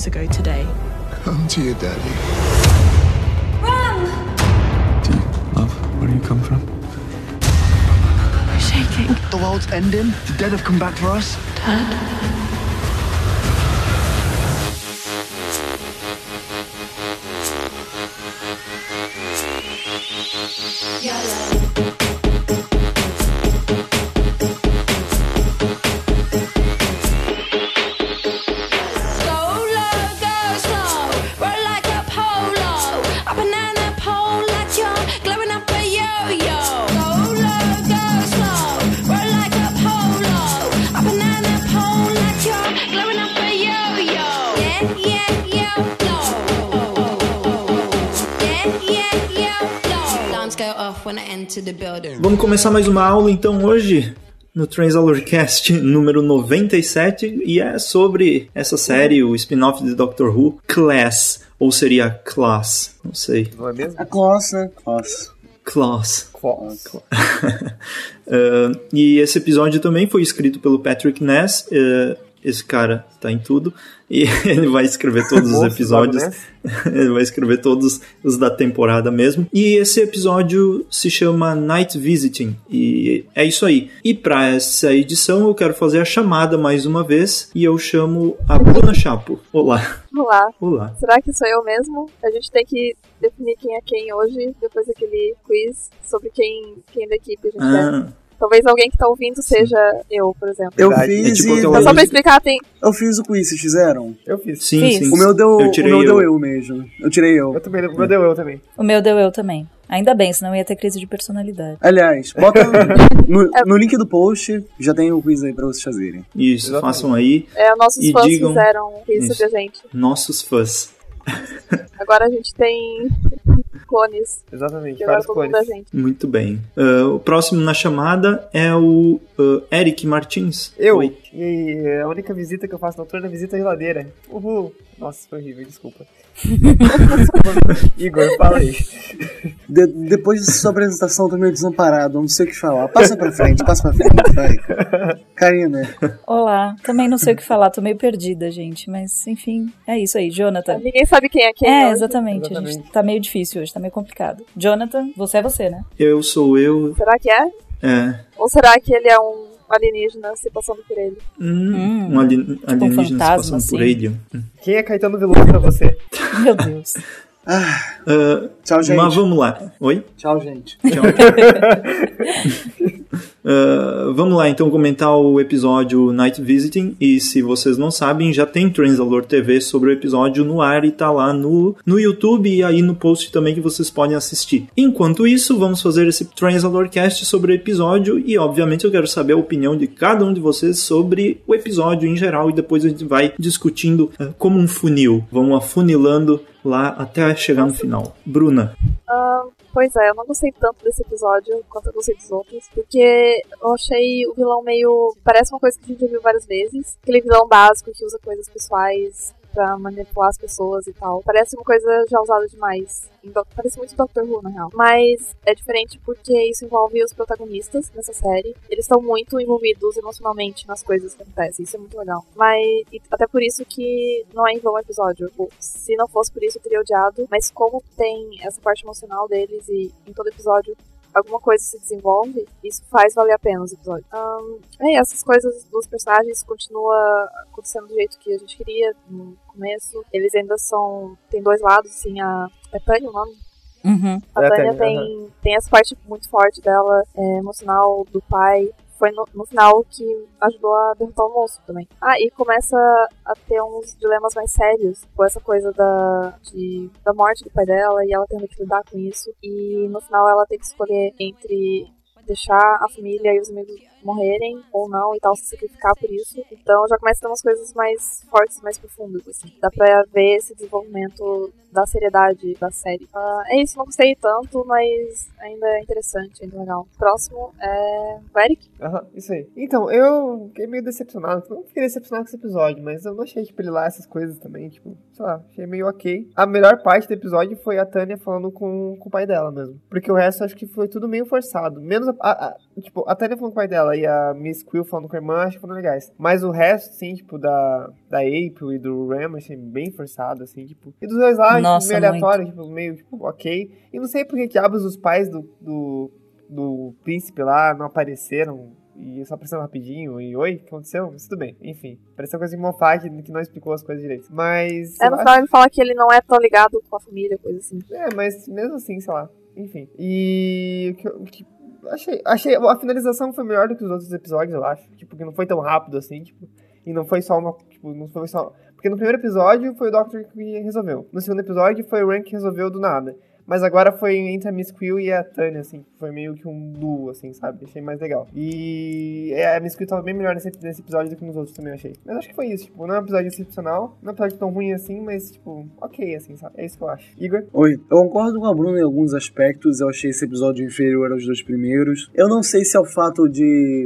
You died two years ago today. Come to your daddy. Do you love where do you come from? I'm shaking. The world's ending. The dead have come back for us. Dad. Começar mais uma aula então hoje no Transalorcast número 97 e é sobre essa série, o spin-off de Doctor Who, Class, ou seria Class, não sei. Não é mesmo? A class, né? Class. Class. Class. uh, e esse episódio também foi escrito pelo Patrick Ness. Uh, esse cara tá em tudo. E ele vai escrever todos os episódios. ele vai escrever todos os da temporada mesmo. E esse episódio se chama Night Visiting. E é isso aí. E para essa edição eu quero fazer a chamada mais uma vez. E eu chamo a Bruna Chapo. Olá. Olá. Olá. Será que sou eu mesmo? A gente tem que definir quem é quem hoje, depois daquele quiz sobre quem, quem da equipe a gente ah. é. Talvez alguém que tá ouvindo seja eu, por exemplo. Eu fiz é tipo e... Só pra explicar, tem... Eu fiz o quiz, vocês fizeram? Eu fiz. Sim, fiz. sim. O meu deu eu, tirei o meu eu. deu eu mesmo. Eu tirei eu. Eu também, o meu deu eu também. O meu deu eu também. Ainda bem, senão ia ter crise de personalidade. Aliás, bota no, no link do post, já tem o quiz aí pra vocês fazerem. Isso, Exatamente. façam aí. É, nossos e fãs digam... fizeram isso pra gente. Nossos fãs. Agora a gente tem clones. Exatamente, vários clones. Muito bem. Uh, o próximo na chamada é o uh, Eric Martins. Eu. Oi. E a única visita que eu faço noturna é visita à geladeira. Uhul. Nossa, foi horrível, desculpa. Igor, fala aí. De, depois de sua apresentação, eu tô meio desamparado, não sei o que falar. Passa pra frente, passa pra frente, vai. Karina. Olá, também não sei o que falar, tô meio perdida, gente. Mas, enfim, é isso aí. Jonathan. Ninguém sabe quem é quem. É, hoje. exatamente. Exatamente. A gente tá meio difícil hoje, tá meio complicado. Jonathan, você é você, né? Eu sou eu. Será que é? É. Ou será que ele é um alienígena se passando por ele? Hum, Hum, um alien, alienígena se fantasma, passando por assim. ele. Quem é Caetano Veloso pra você? Meu Deus. Ah, Uh, tchau, gente. mas vamos lá. Oi? Tchau, gente. Tchau. Uh, vamos lá então comentar o episódio Night Visiting e se vocês não sabem já tem Transalor TV sobre o episódio no ar e tá lá no, no YouTube e aí no post também que vocês podem assistir. Enquanto isso vamos fazer esse Transalor Cast sobre o episódio e obviamente eu quero saber a opinião de cada um de vocês sobre o episódio em geral e depois a gente vai discutindo uh, como um funil, vamos afunilando lá até chegar no final. Bruna. Ah, pois é, eu não gostei tanto desse episódio quanto eu gostei dos outros, porque eu achei o vilão meio. Parece uma coisa que a gente já viu várias vezes. Aquele vilão básico que usa coisas pessoais pra manipular as pessoas e tal. Parece uma coisa já usada demais. Parece muito Doctor Who, na real. Mas é diferente porque isso envolve os protagonistas nessa série. Eles estão muito envolvidos emocionalmente nas coisas que acontecem. Isso é muito legal. Mas até por isso que não é em vão o episódio. Tipo, Se não fosse por isso, eu teria odiado. Mas como tem essa parte emocional deles e em todo episódio alguma coisa se desenvolve, isso faz valer a pena os episódios. Ahn, é, essas coisas dos personagens continua acontecendo do jeito que a gente queria no começo. Eles ainda são. Tem dois lados, assim, a. É Tânia o nome? Uhum. A É, Tânia tem, tem essa parte muito forte dela, é, emocional, do pai. Foi no, no final que ajudou a derrotar o monstro também. Ah, e começa a ter uns dilemas mais sérios, com essa coisa da, de, da morte do pai dela e ela tendo que lidar com isso. E no final ela tem que escolher entre deixar a família e os amigos morrerem ou não e tal, se sacrificar por isso. Então já começa a ter umas coisas mais fortes, mais profundas, assim. Dá pra ver esse desenvolvimento da seriedade da série. Ah, é isso, não gostei tanto, mas ainda é interessante, ainda é legal. Próximo é o Eric. Aham, isso aí. Então, eu fiquei meio decepcionado. Não fiquei decepcionado com esse episódio, mas eu não achei, tipo, ele lá essas coisas também, tipo, sei lá, achei meio ok. A melhor parte do episódio foi a Tânia falando com, com o pai dela mesmo. Porque o resto acho que foi tudo meio forçado. Menos a, a- a- Tipo, a Tânia falando com o pai dela e a Miss Quill falando com a irmã, acho que foram legais. Mas o resto, assim, tipo, da, da April e do Ram, achei bem forçado, assim, tipo. E dos dois lá, tipo, Nossa, meio aleatório, tipo, meio, tipo, ok. E não sei por que que abos os pais do, do, do príncipe lá não apareceram. E só apareceram rapidinho. E oi, o que aconteceu? Mas tudo bem, enfim. Pareceu coisa de Moffat que, que não explicou as coisas direito. Mas. É, no final ele fala que ele não é tão ligado com a família, coisa assim. é, mas mesmo assim, sei lá. Enfim. E. o que eu- o que- achei, achei. A finalização foi melhor do que os outros episódios, eu acho. Tipo, que não foi tão rápido assim, tipo. E não foi só uma. Tipo, não foi só. Porque no primeiro episódio foi o Doctor que resolveu. No segundo episódio foi o Rank que resolveu do nada. Mas agora foi entre a Miss Quill e a Tânia, assim. Foi meio que um duo, assim, sabe? Achei mais legal. E é, a Miss Quill tava bem melhor nesse, nesse episódio do que nos outros também, achei. Mas acho que foi isso, tipo, não é um episódio excepcional, não é um episódio tão ruim assim, mas, tipo, ok, assim, sabe? É isso que eu acho. Igor? Oi, eu concordo com a Bruna em alguns aspectos. Eu achei esse episódio inferior aos dois primeiros. Eu não sei se é o fato de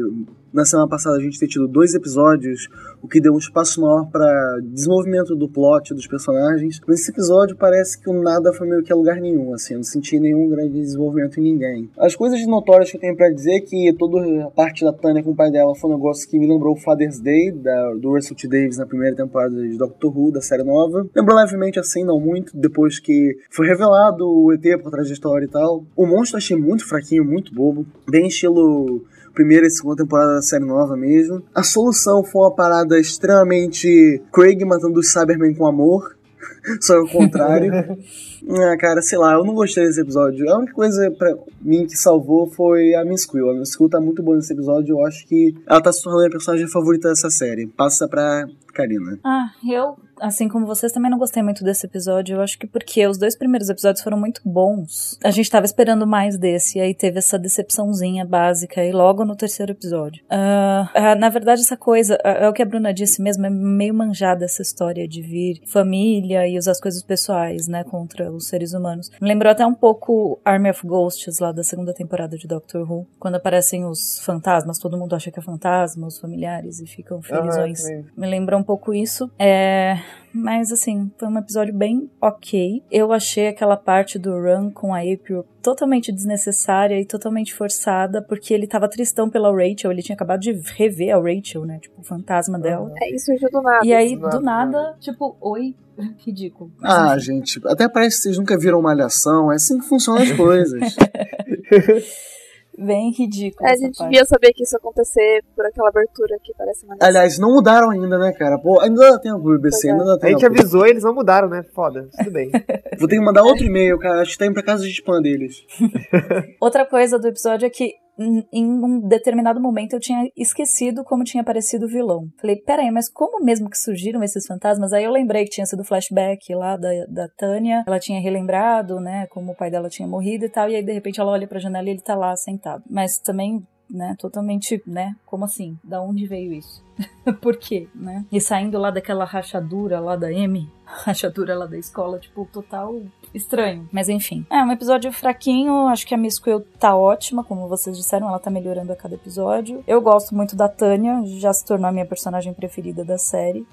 na semana passada a gente ter tido dois episódios, o que deu um espaço maior para desenvolvimento do plot dos personagens. Mas esse episódio parece que o nada foi meio que a lugar nenhum, assim, eu não senti nenhum grande desenvolvimento em ninguém. As coisas notórias que eu tenho para dizer é que toda a parte da Tânia com o pai dela foi um negócio que me lembrou o Father's Day da, do Russell T Davis na primeira temporada de Doctor Who, da série nova. Lembrou levemente assim, não muito, depois que foi revelado o ET por trás da história e tal. O monstro achei muito fraquinho, muito bobo, bem estilo primeira e segunda temporada da série nova mesmo. A solução foi uma parada extremamente Craig matando os Cybermen com amor. Só o contrário. ah, cara, sei lá, eu não gostei desse episódio. A única coisa pra mim que salvou foi a Miss Quill. A Miss Quill tá muito boa nesse episódio. Eu acho que ela tá se tornando a personagem favorita dessa série. Passa pra Karina. Ah, eu, assim como vocês, também não gostei muito desse episódio. Eu acho que porque os dois primeiros episódios foram muito bons. A gente tava esperando mais desse, e aí teve essa decepçãozinha básica, e logo no terceiro episódio. Ah, ah, na verdade, essa coisa, ah, é o que a Bruna disse mesmo, é meio manjada essa história de vir família e usar as coisas pessoais, né, contra os seres humanos. Me lembrou até um pouco Army of Ghosts, lá da segunda temporada de Doctor Who, quando aparecem os fantasmas, todo mundo acha que é fantasma, os familiares, e ficam felizões. também. Me lembra um pouco isso. É. Mas assim, foi um episódio bem ok. Eu achei aquela parte do Run com a April totalmente desnecessária e totalmente forçada, porque ele tava tristão pela Rachel, ele tinha acabado de rever a Rachel, né? Tipo, o fantasma dela. É, isso surgiu do nada. E aí, nada, do nada, tipo, oi, ridículo. Ah, gente, até parece que vocês nunca viram Malhação. É assim que funcionam as coisas. Bem ridículo. É, a gente parte. devia saber que isso ia acontecer por aquela abertura que parece uma Aliás, não mudaram ainda, né, cara? Pô, ainda dá tempo, BBC, ainda dá A tempo. gente avisou, eles não mudaram, né? Foda, tudo bem. Vou ter que mandar outro e-mail, cara. Acho que tá indo pra casa de spam deles. Outra coisa do episódio é que em um determinado momento eu tinha esquecido como tinha aparecido o vilão. Falei, peraí, mas como mesmo que surgiram esses fantasmas? Aí eu lembrei que tinha sido flashback lá da, da Tânia. Ela tinha relembrado, né, como o pai dela tinha morrido e tal. E aí, de repente, ela olha pra janela e ele tá lá sentado. Mas também, né, totalmente, né, como assim? Da onde veio isso? Por quê, né? E saindo lá daquela rachadura lá da M, rachadura lá da escola, tipo, total estranho. Mas enfim. É um episódio fraquinho. Acho que a Miss Quill tá ótima, como vocês disseram. Ela tá melhorando a cada episódio. Eu gosto muito da Tânia. Já se tornou a minha personagem preferida da série.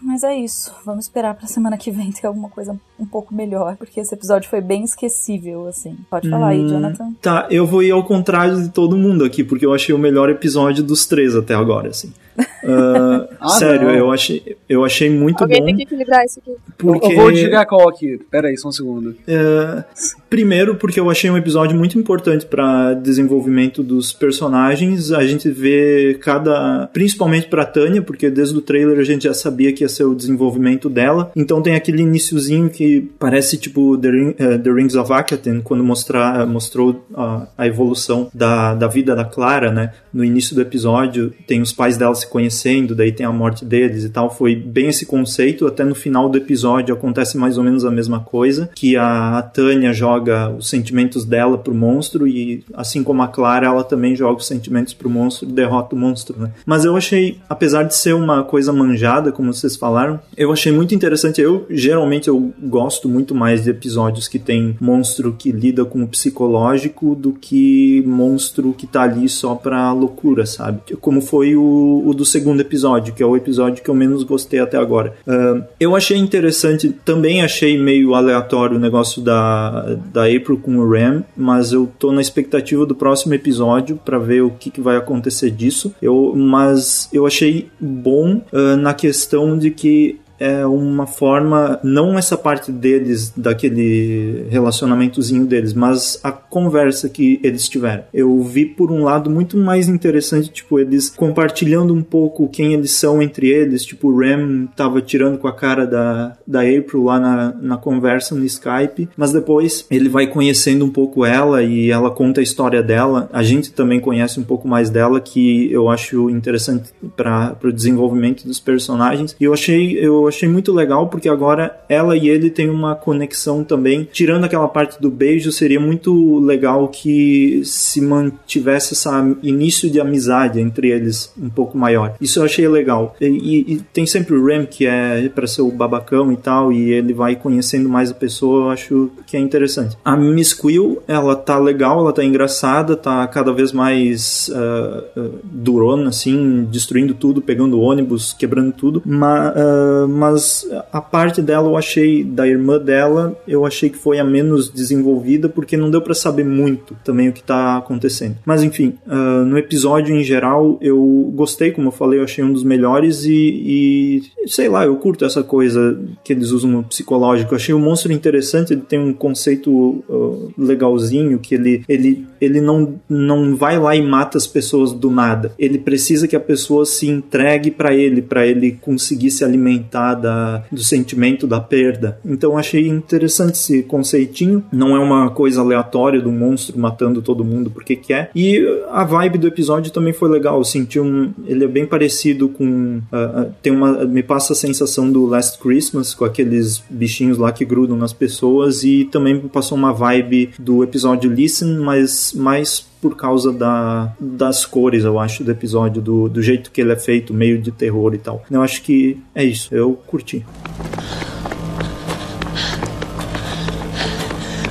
Mas é isso. Vamos esperar pra semana que vem ter alguma coisa um pouco melhor. Porque esse episódio foi bem esquecível, assim. Pode falar aí, Hum, Jonathan. Tá, eu vou ir ao contrário de todo mundo aqui, porque eu achei o melhor episódio dos três até agora, assim. Ah, Ah, sério, não. eu achei, eu achei muito Alguém bom. tem que equilibrar isso aqui. Porque, Eu vou desligar a call aqui. Pera aí, só um segundo. é, primeiro, porque eu achei um episódio muito importante para desenvolvimento dos personagens. A gente vê cada. Principalmente pra Tânia, porque desde o trailer a gente já sabia que ia ser o desenvolvimento dela. Então tem aquele iniciozinho que parece tipo The, Ring- eh, The Rings of Akaten, quando mostrar, mostrou a, a evolução da, da vida da Clara, né? No início do episódio, tem os pais dela se conhecendo, daí tem a morte deles e tal. Foi bem esse conceito. Até no final do episódio acontece mais ou menos a mesma coisa, que a Tânia joga os sentimentos dela pro monstro e assim como a Clara, ela também joga os sentimentos pro monstro e derrota o monstro, né? Mas eu achei, apesar de ser uma coisa manjada, como vocês falaram, eu achei muito interessante. Eu geralmente eu gosto muito mais de episódios que tem monstro que lida com o psicológico do que monstro que tá ali só pra loucura, sabe? Como foi o, o do segundo episódio, que é o episódio que eu menos gostei até agora. Ahn, eu achei interessante, também achei meio aleatório o negócio da, da April com o Ram, mas eu tô na expectativa do próximo episódio para ver o que, que, vai acontecer disso. Eu, mas eu achei bom uh, na questão de que é uma forma, não essa parte deles, daquele relacionamentozinho deles, mas a conversa que eles tiveram. Eu vi por um lado muito mais interessante, tipo, eles compartilhando um pouco quem eles são entre eles, tipo, o Ram tava tirando com a cara da, da April lá na, na conversa no Skype, mas depois ele vai conhecendo um pouco ela e ela conta a história dela. A gente também conhece um pouco mais dela, que eu acho interessante para o desenvolvimento dos personagens. E eu achei, eu achei muito legal porque agora ela e ele têm uma conexão também. Tirando aquela parte do beijo, seria muito legal que se mantivesse esse início de amizade entre eles um pouco maior. Isso eu achei legal. E, e, e tem sempre o Rem que é para ser o babacão e tal, e ele vai conhecendo mais a pessoa, eu acho que é interessante. A Miss Quill, ela tá legal, ela tá engraçada, tá cada vez mais uh, durona, assim, destruindo tudo, pegando ônibus, quebrando tudo, mas, uh, mas a parte dela eu achei, da irmã dela, eu achei que foi a menos desenvolvida, porque não deu para saber muito também o que tá acontecendo. Mas enfim, uh, no episódio em geral, eu gostei, como eu falei, eu achei um dos melhores e, e sei lá, eu curto essa coisa que eles usam no psicológico. Eu achei o monstro interessante, ele tem um conceito uh, legalzinho, que ele, ele, ele não, não vai lá e mata as pessoas do nada. Ele precisa que a pessoa se entregue para ele, para ele conseguir se alimentar da, do sentimento da perda. Então achei interessante esse conceitinho. Não é uma coisa aleatória do monstro matando todo mundo porque quer. E a vibe do episódio também foi legal. Eu senti um. Ele é bem parecido com. Uh, uh, tem uma. Me passa a sensação do Last Christmas, com aqueles bichinhos lá que grudam nas pessoas. E também me passou uma vibe do episódio Listen, mas mais por causa da, das cores, eu acho, do episódio, do, do jeito que ele é feito, meio de terror e tal. Eu acho que é isso, eu curti.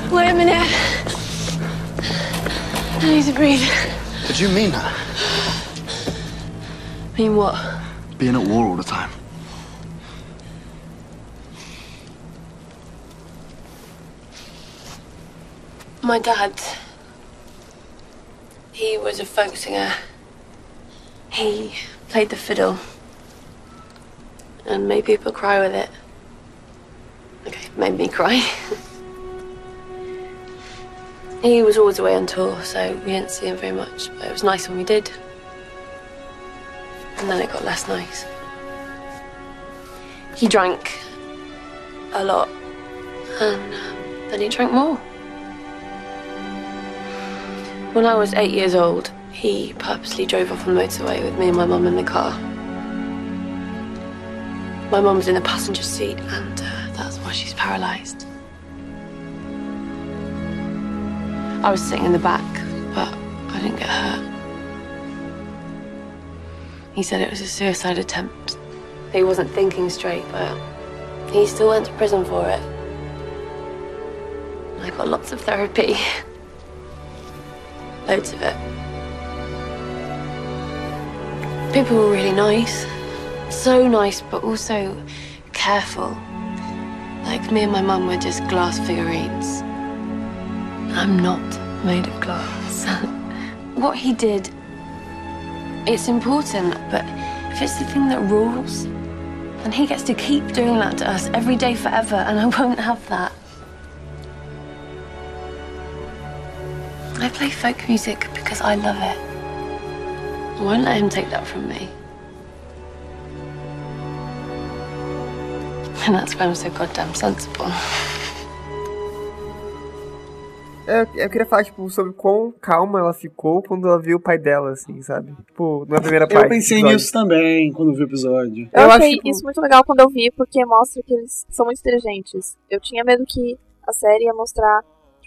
Wait a minute. I need to breathe. Did you mean that? Mean what? Being at war all the time. My dad. He was a folk singer. He played the fiddle and made people cry with it. Okay, made me cry. he was always away on tour, so we didn't see him very much, but it was nice when we did. And then it got less nice. He drank a lot, and then he drank more. When I was eight years old, he purposely drove off on the motorway with me and my mum in the car. My mum was in the passenger seat, and uh, that's why she's paralysed. I was sitting in the back, but I didn't get hurt. He said it was a suicide attempt. He wasn't thinking straight, but he still went to prison for it. I got lots of therapy. Loads of it. People were really nice. So nice, but also careful. Like me and my mum were just glass figurines. I'm not made of glass. what he did, it's important, but if it's the thing that rules, then he gets to keep doing that to us every day forever, and I won't have that. Play folk music because I love it. I won't let him take that from me. And that's why I'm so goddamn sensible. É, eu queria falar, tipo, sobre quão calma ela ficou quando ela viu o pai dela, assim, sabe? Tipo, na primeira parte. Eu pensei nisso também quando vi o episódio. Eu, Eu achei acho, tipo- isso muito legal quando eu vi, porque mostra que eles são muito inteligentes. Eu tinha medo que a série ia mostrar,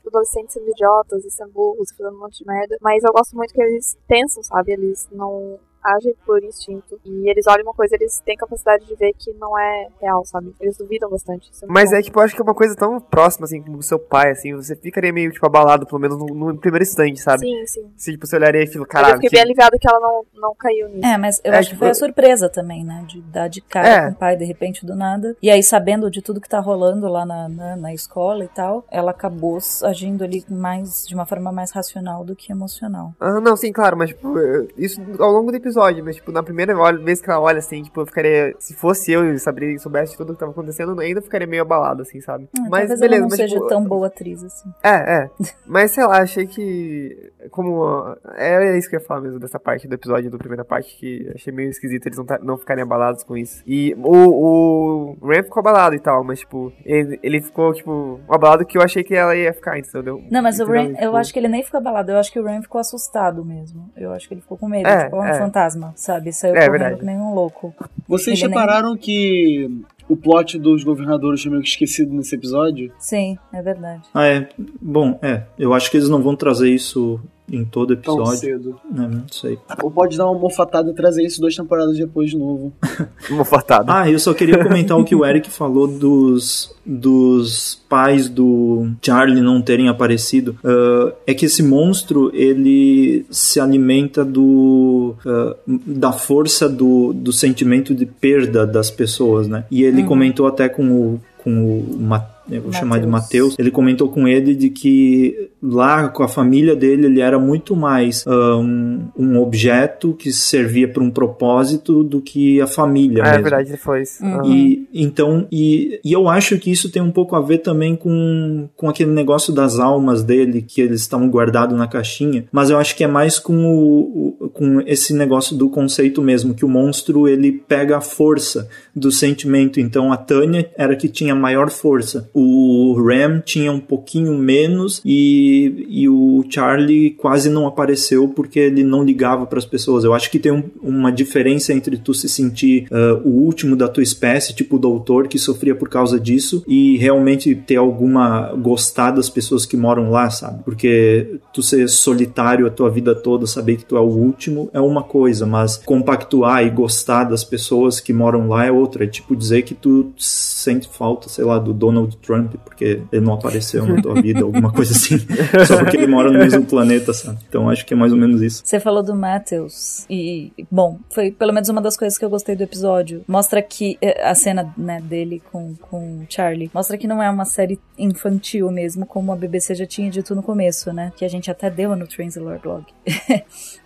tipo, adolescentes sendo idiotas e sendo burros e fazendo um monte de merda. Mas eu gosto muito que eles pensam, sabe? Eles não agem por instinto. E eles olham uma coisa, eles têm capacidade de ver que não é real, sabe? Eles duvidam bastante. É Mas bom. é tipo, eu acho que é uma coisa tão próxima, assim, como o seu pai, assim, você ficaria meio, tipo, abalado, pelo menos no, no primeiro instante, sabe? Sim, sim. Se, tipo, você olharia e falou, caralho, eu fiquei que- bem aliviada que ela não, não caiu nisso. É, mas eu É, acho que tipo, foi a surpresa também, né? De dar de cara É. com o pai de repente do nada. E aí, sabendo de tudo que tá rolando lá na, na, na escola e tal, ela acabou agindo ali mais de uma forma mais racional do que emocional. Ah, não, sim, claro, mas, tipo, isso ao longo do episódio, mas, tipo, na primeira vez que ela olha, assim, tipo, eu ficaria, se fosse eu e soubesse de tudo que tava acontecendo, ainda ficaria meio abalado, assim, sabe? Ah, mas, talvez beleza, ela não mas, seja tipo, tão boa atriz assim. É, é. Mas sei lá, achei que. Como. ó, É isso que eu ia falar mesmo dessa parte do episódio, da primeira parte, que achei meio esquisito eles não, tá- não ficarem abalados com isso. E o, o Ram ficou abalado e tal, mas, tipo, ele, ele ficou, tipo, abalado que eu achei que ela ia ficar, entendeu? Não, mas o? Ram, eu Tipo, acho que ele nem ficou abalado, eu acho que o Ram ficou assustado mesmo. Eu acho que ele ficou com medo, É, tipo, é um é. Fantasma, sabe? Saiu É, correndo verdade. que nem um louco. Vocês Ele nem- repararam que o plot dos governadores foi meio que esquecido nesse episódio? Sim, é verdade. Ah, é. Bom, é. Eu acho que eles não vão trazer isso em todo Tão episódio. cedo. né, não sei. Ou pode dar uma mofatada e trazer isso duas temporadas depois de novo. Uma fartada. Ah, eu só queria comentar o que o Eric falou dos, dos pais do Charlie não terem aparecido. Ah, é que esse monstro, ele se alimenta do ah, da força do, do sentimento de perda das pessoas, né? E ele comentou até com o, com o Ma- eu vou chamar de Mateus. Mateus, ele comentou com ele de que lá com a família dele ele era muito mais um, um objeto que servia para um propósito do que a família Ah, é mesmo. verdade, ele foi isso. Uhum. E então e, e eu acho que isso tem um pouco a ver também com, com aquele negócio das almas dele que eles estavam guardados na caixinha, mas eu acho que é mais com o, o- com esse negócio do conceito mesmo que o monstro ele pega a força do sentimento. Então a Tânia era a que tinha maior força, o Ram tinha um pouquinho menos e, e o Charlie quase não apareceu porque ele não ligava para as pessoas. Eu acho que tem um- uma diferença entre tu se sentir ah, o último da tua espécie, tipo o doutor que sofria por causa disso, e realmente ter alguma gostar das pessoas que moram lá, sabe? Porque tu ser solitário a tua vida toda, saber que tu é o último é uma coisa, mas compactuar e gostar das pessoas que moram lá é outra. É tipo dizer que tu sente falta, sei lá, do Donald Trump porque ele não apareceu na tua vida, alguma coisa assim, só porque ele mora no mesmo planeta, sabe? Então acho que é mais ou menos isso. Você falou do Matthews e, bom, foi pelo menos uma das coisas que eu gostei do episódio. Mostra que eh, a cena né, dele com, com o Charlie mostra que não é uma série infantil mesmo, como a BBC já tinha dito no começo, né? Que a gente até deu no Translator Blog.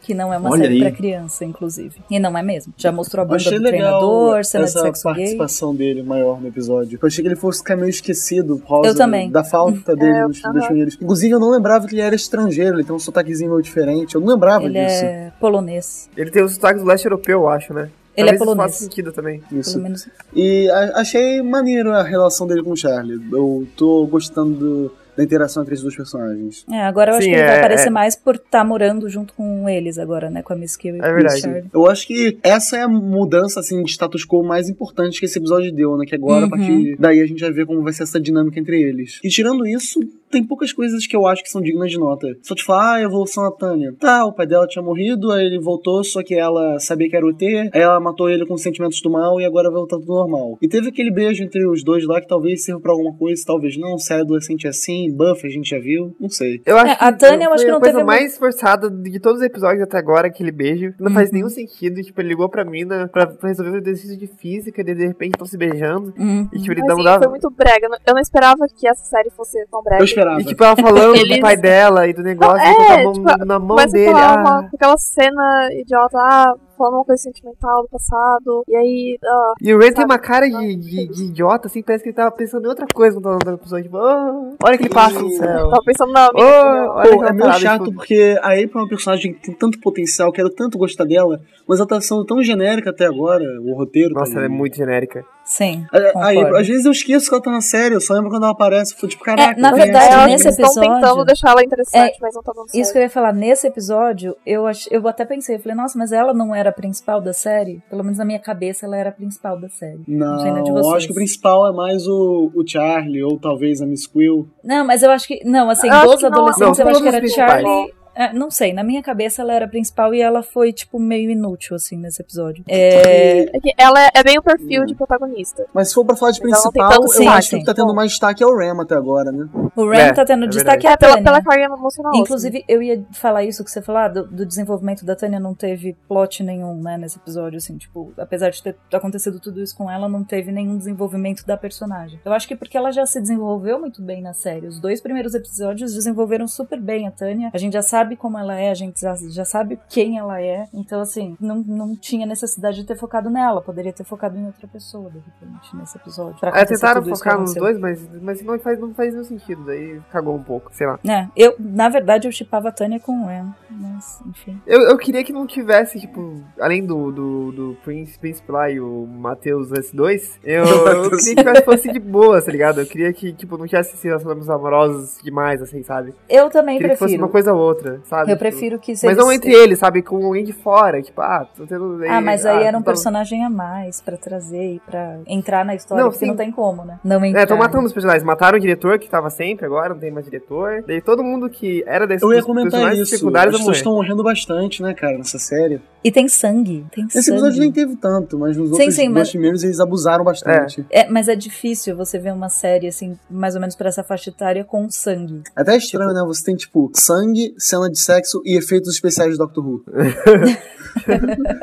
que não é uma Olha série pra criança, inclusive. E não é mesmo. Já mostrou a Eu bunda achei do legal treinador, cena de essa sexo gay. participação dele maior no episódio. Eu achei que ele fosse ficar meio esquecido por causa Eu também. da falta dele É, nos, primeiros. Inclusive, eu não lembrava que ele era estrangeiro, ele tem um sotaquezinho meio diferente. Eu não lembrava Ele disso. é polonês. Ele tem o sotaque do leste europeu, eu acho, né? Ele é Talvez isso polonês. faça sentido também. Isso. Pelo menos. E a- achei maneiro a relação dele com o Charlie. Eu tô gostando do- da interação entre esses dois personagens. É, agora eu acho Sim, que ele vai é- aparecer é. mais por estar morando junto com eles agora, né? Com a Miss Kill e É verdade. Eu acho que essa é a mudança assim, de status quo mais importante que esse episódio deu, né? Que agora, a Uhum. partir daí, a gente vai ver como vai ser essa dinâmica entre eles. E tirando isso, tem poucas coisas que eu acho que são dignas de nota. Só te falar, ah, a evolução da Tânia. Tá, o pai dela tinha morrido, aí ele voltou, só que ela sabia que era o T, aí ela matou ele com sentimentos do mal e agora vai voltar tudo normal. E teve aquele beijo entre os dois lá que talvez sirva pra alguma coisa, talvez não. Se é adolescente assim, Buff a gente já viu, não sei. Eu acho É, a Tânia, eu acho que não a coisa teve mais forçada de todos os episódios até agora, aquele beijo. Não Uhum. faz nenhum sentido. Tipo, ele ligou pra mina pra, resolver o exercício de física, e de repente estão se beijando. Uhum. E tipo, ele Mas não sim, dava. foi muito brega. Eu não- Eu não esperava que essa série fosse tão brega. Eu esperava. E tipo, ela falando do Eles- pai dela e do negócio, Não, e com a é, mão tipo, na mão Começa dele. a falar ah. uma, aquela cena idiota, ah, falando uma coisa sentimental do passado. E aí, ah, E o Ren tem uma cara de, de, de idiota, assim, parece que ele tava pensando em outra coisa quando tava no episódio. Tipo, "Ah, olha que ele passa no céu. tava pensando na Oh, amiga. olha Pô, é meio chato tipo, porque a April é uma personagem que tem tanto potencial, quero tanto gostar dela, mas ela tá sendo tão genérica até agora, o roteiro. Nossa, tá ela é muito genérica. Sim. A- a- concordo. às vezes eu esqueço que ela tá na série, eu só lembro quando ela aparece. Foi tipo, caraca, na tem verdade, acho nesse que eles estão episódio- tentando deixar ela interessante, mas não tá dando certo. Isso que eu ia falar, nesse episódio, eu, ach... eu até pensei, eu falei, nossa, mas ela não era a principal da série? Pelo menos na minha cabeça ela era a principal da série. Não, na de eu acho que o principal é mais o, o Charlie, ou talvez a Miss Quill. Não, mas eu acho que. Não, assim, Eu dos não- adolescentes, não, eu acho que era principais. Charlie. É, não sei, na minha cabeça ela era a principal e ela foi, tipo, meio inútil, assim, nesse episódio. É. É que ela é, é bem o perfil de protagonista. Mas se for pra falar de Então principal, tanto eu sim, acho sim. que o que tá tendo mais destaque é o Ram até agora, né? O Ram É, tá tendo é destaque verdade. a É, pela, Tânia. pela carga emocional. assim. Inclusive, eu ia falar isso que você falou, ah, do, do desenvolvimento da Tânia não teve plot nenhum, né, nesse episódio, assim, tipo, apesar de ter acontecido tudo isso com ela, não teve nenhum desenvolvimento da personagem. Eu acho que porque ela já se desenvolveu muito bem na série. Os dois primeiros episódios desenvolveram super bem a Tânia. A gente já sabe como ela é, a gente já, já sabe quem ela é. Então, assim, não, não tinha necessidade de ter focado nela. Poderia ter focado em outra pessoa, de repente, nesse episódio. Pra É, tentaram focar nos dois, mas, mas não, faz, não faz nenhum sentido. Daí cagou um pouco, sei lá. É, eu, na verdade, eu chipava a Tânia com o Ram, mas, enfim. Eu, eu queria que não tivesse, tipo, além do, do, do Prince, Príncipe lá e o Matheus S2, eu, eu queria que tivesse fosse de boa, tá ligado? Eu queria que, tipo, não tivesse relacionamentos amorosos demais, assim, sabe? Eu também queria que fosse prefiro. uma coisa ou outra, sabe? Eu Tipo, prefiro que se Mas eles- não entre eles, sabe? Com alguém de fora, tipo, ah, tô tendo. Ah, mas aí ah, era um tá- personagem a mais pra trazer e pra entrar na história, Não, porque sim. não tem como, né? Não entrar. É, estão matando os personagens. Mataram o diretor que tava sempre agora, não tem mais diretor. Daí todo mundo que era desse Eu ia comentar personagens isso. As secundários vai pessoas morrer. estão morrendo bastante, né, cara, nessa série. E tem sangue, tem Esse sangue. episódio nem teve tanto, mas nos Sim, outros sim, dois mas- primeiros eles abusaram bastante. É, mas é difícil você ver uma série, assim, mais ou menos pra essa faixa etária com sangue. Até é estranho, né? Você tem, tipo, sangue, cena de sexo e efeitos especiais do Doctor Who.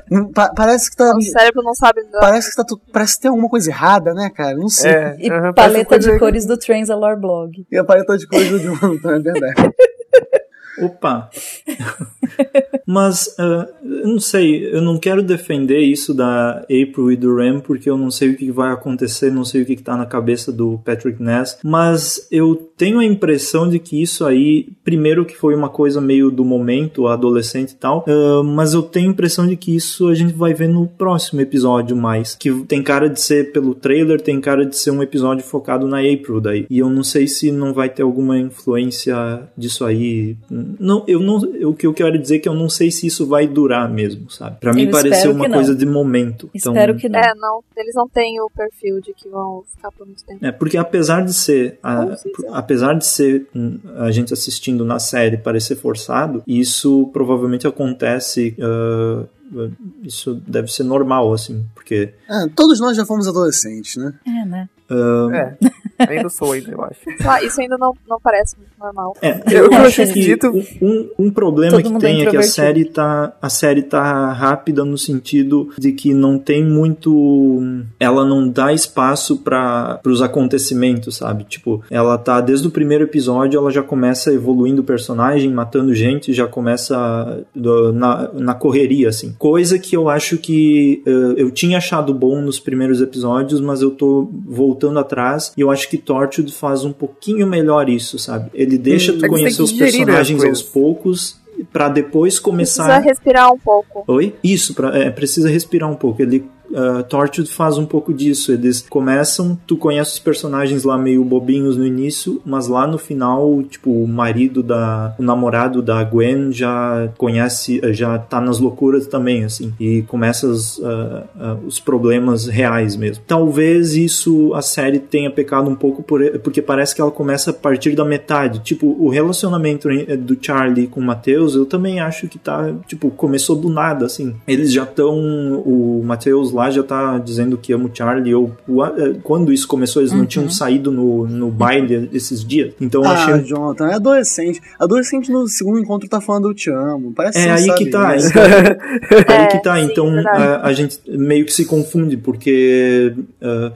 Não, pa- parece que tá. O cérebro não sabe lidar. Parece que, tá, tu- parece que tem alguma coisa errada, né, cara? Não sei. É, E parece paleta de cores do Transalore Blog. E a paleta de cores do John, então é verdade. Opa! Mas, ah, eu não sei, eu não quero defender isso da April e do Ram, porque eu não sei o que vai acontecer, não sei o que está na cabeça do Patrick Ness, mas eu tenho a impressão de que isso aí, primeiro que foi uma coisa meio do momento, adolescente e tal, ah, mas eu tenho a impressão de que isso a gente vai ver no próximo episódio mais, que tem cara de ser pelo trailer, tem cara de ser um episódio focado na April daí, e eu não sei se não vai ter alguma influência disso aí, não, eu não, o que eu quero dizer é que eu não sei se isso vai durar mesmo, sabe? Pra mim Eu pareceu uma coisa de momento. Espero então, que não. É, não. Eles não têm o perfil de que vão ficar por muito tempo. É, porque apesar de ser, a- apesar de ser a gente assistindo na série parecer forçado, isso provavelmente acontece, ah, ah, isso deve ser normal, assim, porque Ah, todos nós já fomos adolescentes, né? É, né? É, ainda sou ainda, eu acho. Lá, isso ainda não, não parece muito normal. É, Eu eu, acho que dito- um, um problema Todo que é tem é que a série tá a série tá rápida no sentido de que não tem muito ela não dá espaço para os acontecimentos, sabe? Tipo, ela tá desde o primeiro episódio, ela já começa evoluindo o personagem, matando gente, já começa do- na, na correria assim. Coisa que eu acho que eh, eu tinha achado bom nos primeiros episódios, mas eu tô voltando atrás e eu acho que Torchwood faz um pouquinho melhor isso, sabe? Ele deixa Hum, tu conhecer os né, personagens aos poucos pra depois Precisa começar respirar um pouco. Oi? Isso, pra, é, precisa respirar um pouco. Ele. Uh, Torchwood faz um pouco disso. Eles começam, tu conhece os personagens lá meio bobinhos no início, mas lá no final, tipo, o marido da. O namorado da Gwen já conhece, já tá nas loucuras também, assim. E começa os, uh, uh, os problemas reais mesmo. Talvez isso a série tenha pecado um pouco por, porque parece que ela começa a partir da metade. Tipo, o relacionamento eh, do Charlie com o Matheus, eu também acho que tá, tipo, começou do nada, assim. Eles já estão. O Matheus lá já tá dizendo que ama o Charlie, ou o- eh, quando isso começou, eles não tinham saído no, no baile esses dias. Então eu ah, achei. Jonathan, é adolescente. Adolescente no segundo encontro tá falando eu te amo. Parece É aí que tá. Então, aí É, que tá. sim, então a, a gente meio que se confunde, porque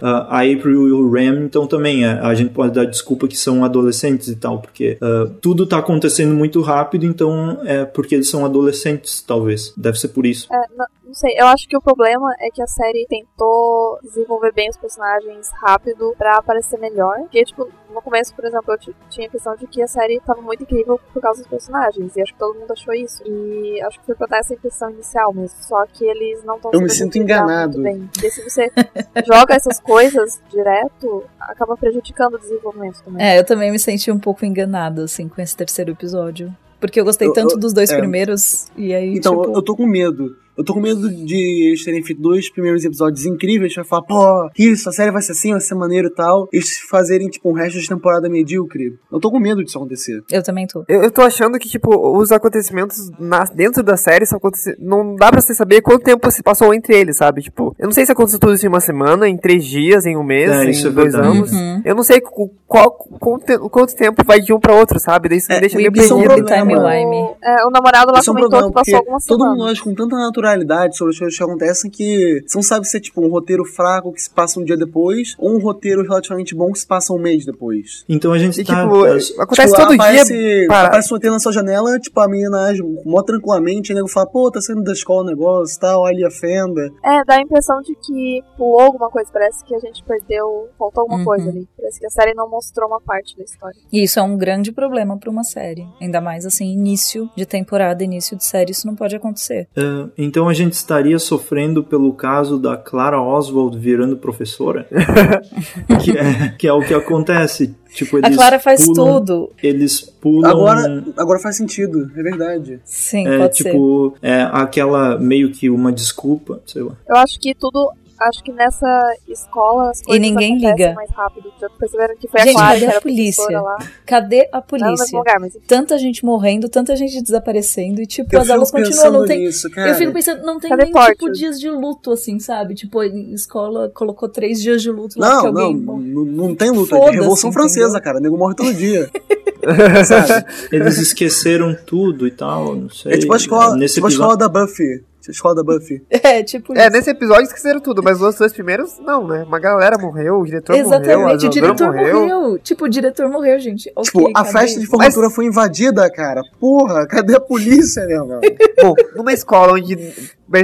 ah, a April e o Ram, então também a, a gente pode dar desculpa que são adolescentes e tal, porque ah, tudo tá acontecendo muito rápido, então é porque eles são adolescentes, talvez. Deve ser por isso. É, não, sei, eu acho que o problema é que a série tentou desenvolver bem os personagens rápido pra parecer melhor. Porque, tipo, no começo, por exemplo, eu ti- tinha a impressão de que a série tava muito incrível por causa dos personagens. E acho que todo mundo achou isso. E acho que foi pra dar essa impressão inicial mesmo. Só que eles não estão Eu me sinto enganado. Bem. Porque se você joga essas coisas direto, acaba prejudicando o desenvolvimento também. É, eu também me senti um pouco enganada, assim, com esse terceiro episódio. Porque eu gostei Eu- tanto eu- dos dois é. primeiros, e aí, Então, tipo... eu tô com medo. Eu tô com medo de eles terem feito dois primeiros episódios incríveis, vai falar, pô, isso, a série vai ser assim, vai ser maneiro e tal. Eles fazerem, tipo, um resto de temporada medíocre. Eu tô com medo disso acontecer. Eu também tô. Eu, eu tô achando que, tipo, os acontecimentos na- dentro da série são não dá pra você saber quanto tempo se passou entre eles, sabe? Tipo, eu não sei se aconteceu tudo isso em uma semana, em três dias, em um mês, É, em é dois verdade. anos. Uhum. Eu não sei qual, quanto, quanto tempo vai de um pra outro, sabe? Daí isso me É, deixa We meio é um perdido. problema. Timey-wimey. É, o namorado lá Isso é um comentou problema, que passou porque algumas todo mundo age com tanta naturalidade sobre as coisas que acontecem que você não sabe se é tipo um roteiro fraco que se passa um dia depois ou um roteiro relativamente bom que se passa um mês depois. Então a gente E, tá. tipo, acontece Tipo, todo aparece, dia. Para... aparece um ET na sua janela, tipo, a menina age mó tranquilamente, e o nego fala, pô, tá saindo da escola o negócio e tal, ali a fenda. É, dá a impressão de que pulou alguma coisa. Parece que a gente perdeu. Faltou alguma Uhum. coisa ali. Parece que a série não mostrou uma parte da história. E isso é um grande problema pra uma série. Ainda mais assim, início de temporada, início de série, isso não pode acontecer. É, então a gente estaria sofrendo pelo caso da Clara Oswald virando professora? que, é, que é o que acontece. Tipo, A Clara faz pulam, tudo. Eles pulam. Agora, agora faz sentido, é verdade. Sim, é, pode ser. tipo, é aquela meio que uma desculpa, sei lá. Eu acho que tudo. Acho que nessa escola as coisas ninguém acontecem liga. mais rápido. Já perceberam que foi Gente, a Clara cadê a polícia? lá. Cadê a Não polícia? mesmo lugar, mas. Tanta gente morrendo, tanta gente desaparecendo e tipo, Eu as aulas continuam, não tem. nisso, cara. Eu fico pensando, não tem Cadê nem Porto? tipo dias de luto, assim, sabe? Tipo, a escola colocou três dias de luto lá Não, porque não, alguém. não, não tem luta. É Revolução entendeu? Francesa, cara. O nego morre todo dia. Sabe? Eles esqueceram tudo e tal, não sei. É tipo a escola, Nesse tipo a escola da Buffy. Escola da Buffy. É, tipo. É, isso. nesse episódio esqueceram tudo, mas os dois primeiros, não, né? Uma galera morreu, o diretor morreu, a Exatamente, o diretor morreu. Tipo, o diretor morreu, gente. Ok, tipo, a cadê? festa de formatura foi invadida, cara. Porra, cadê a polícia, meu irmão? Bom, numa escola onde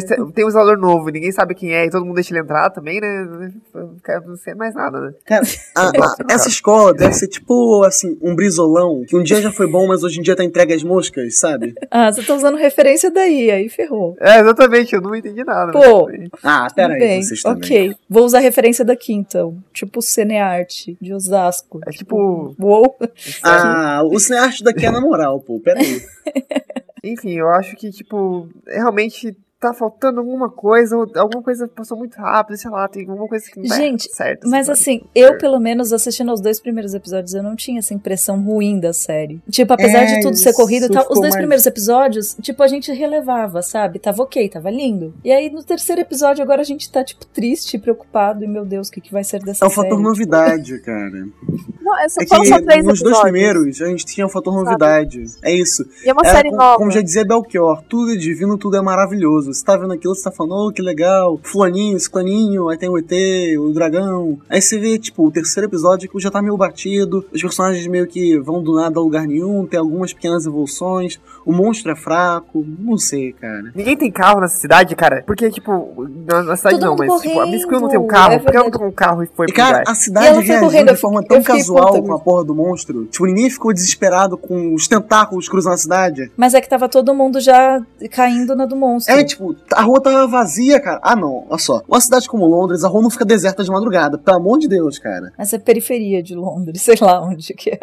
ser- tem um zelador novo, ninguém sabe quem é e todo mundo deixa ele entrar também, né? Não sei mais nada, né? Cara, a- a- essa escola deve ser tipo, assim, um brisolão, que um dia já foi bom, mas hoje em dia tá entregue às moscas, sabe? Ah, você tá usando referência daí, aí ferrou. É, exatamente, eu não entendi nada. Pô. mas- Ah, pera aí, bem, vocês também. ok. Vou usar a referência daqui então. Tipo Cinearte, de Osasco. É tipo. Uou. Ah, o cinearte daqui é na moral, pô. Pera aí. Enfim, eu acho que, tipo, realmente tá faltando alguma coisa, ou alguma coisa passou muito rápido, sei lá, tem alguma coisa que não tá Gente, certo. Mas sabe? assim, eu pelo menos assistindo aos dois primeiros episódios, eu não tinha essa impressão ruim da série. Tipo, apesar É, de tudo ser corrido e tal, os dois mais- primeiros episódios, tipo, a gente relevava, sabe? Tava ok, tava lindo. E aí no terceiro episódio agora a gente tá, tipo, triste, preocupado, e meu Deus, o que, que vai ser dessa É o série? fator novidade, cara. Não, é só, É foram só que três nos dois episódios. primeiros a gente tinha o fator novidade. É isso. E é uma Era série como, nova. como já dizia Belchior, tudo é divino, tudo é maravilhoso. Você tá vendo aquilo, você tá falando, oh, que legal, fulaninho, ciclaninho, aí tem o ET, o dragão. Aí você vê, tipo, o terceiro episódio que já tá meio batido, os personagens meio que vão do nada a lugar nenhum, tem algumas pequenas evoluções, o monstro é fraco, não sei, cara. Ninguém tem carro nessa cidade, cara. Porque, tipo, na, na cidade Todo não, mas tipo, a Miss Quill não tem um carro. é Por que ela não tem um carro e foi E pro cara, a cidade reagiu de forma tão casual puta com a porra do monstro. Tipo, ninguém ficou desesperado com os tentáculos cruzando a cidade. Mas é que tava todo mundo já caindo na do monstro. É, tipo, a rua tava vazia, cara. Ah, não, olha só. Uma cidade como Londres, a rua não fica deserta de madrugada. Pelo amor de Deus, cara. Mas é periferia de Londres, sei lá onde que é.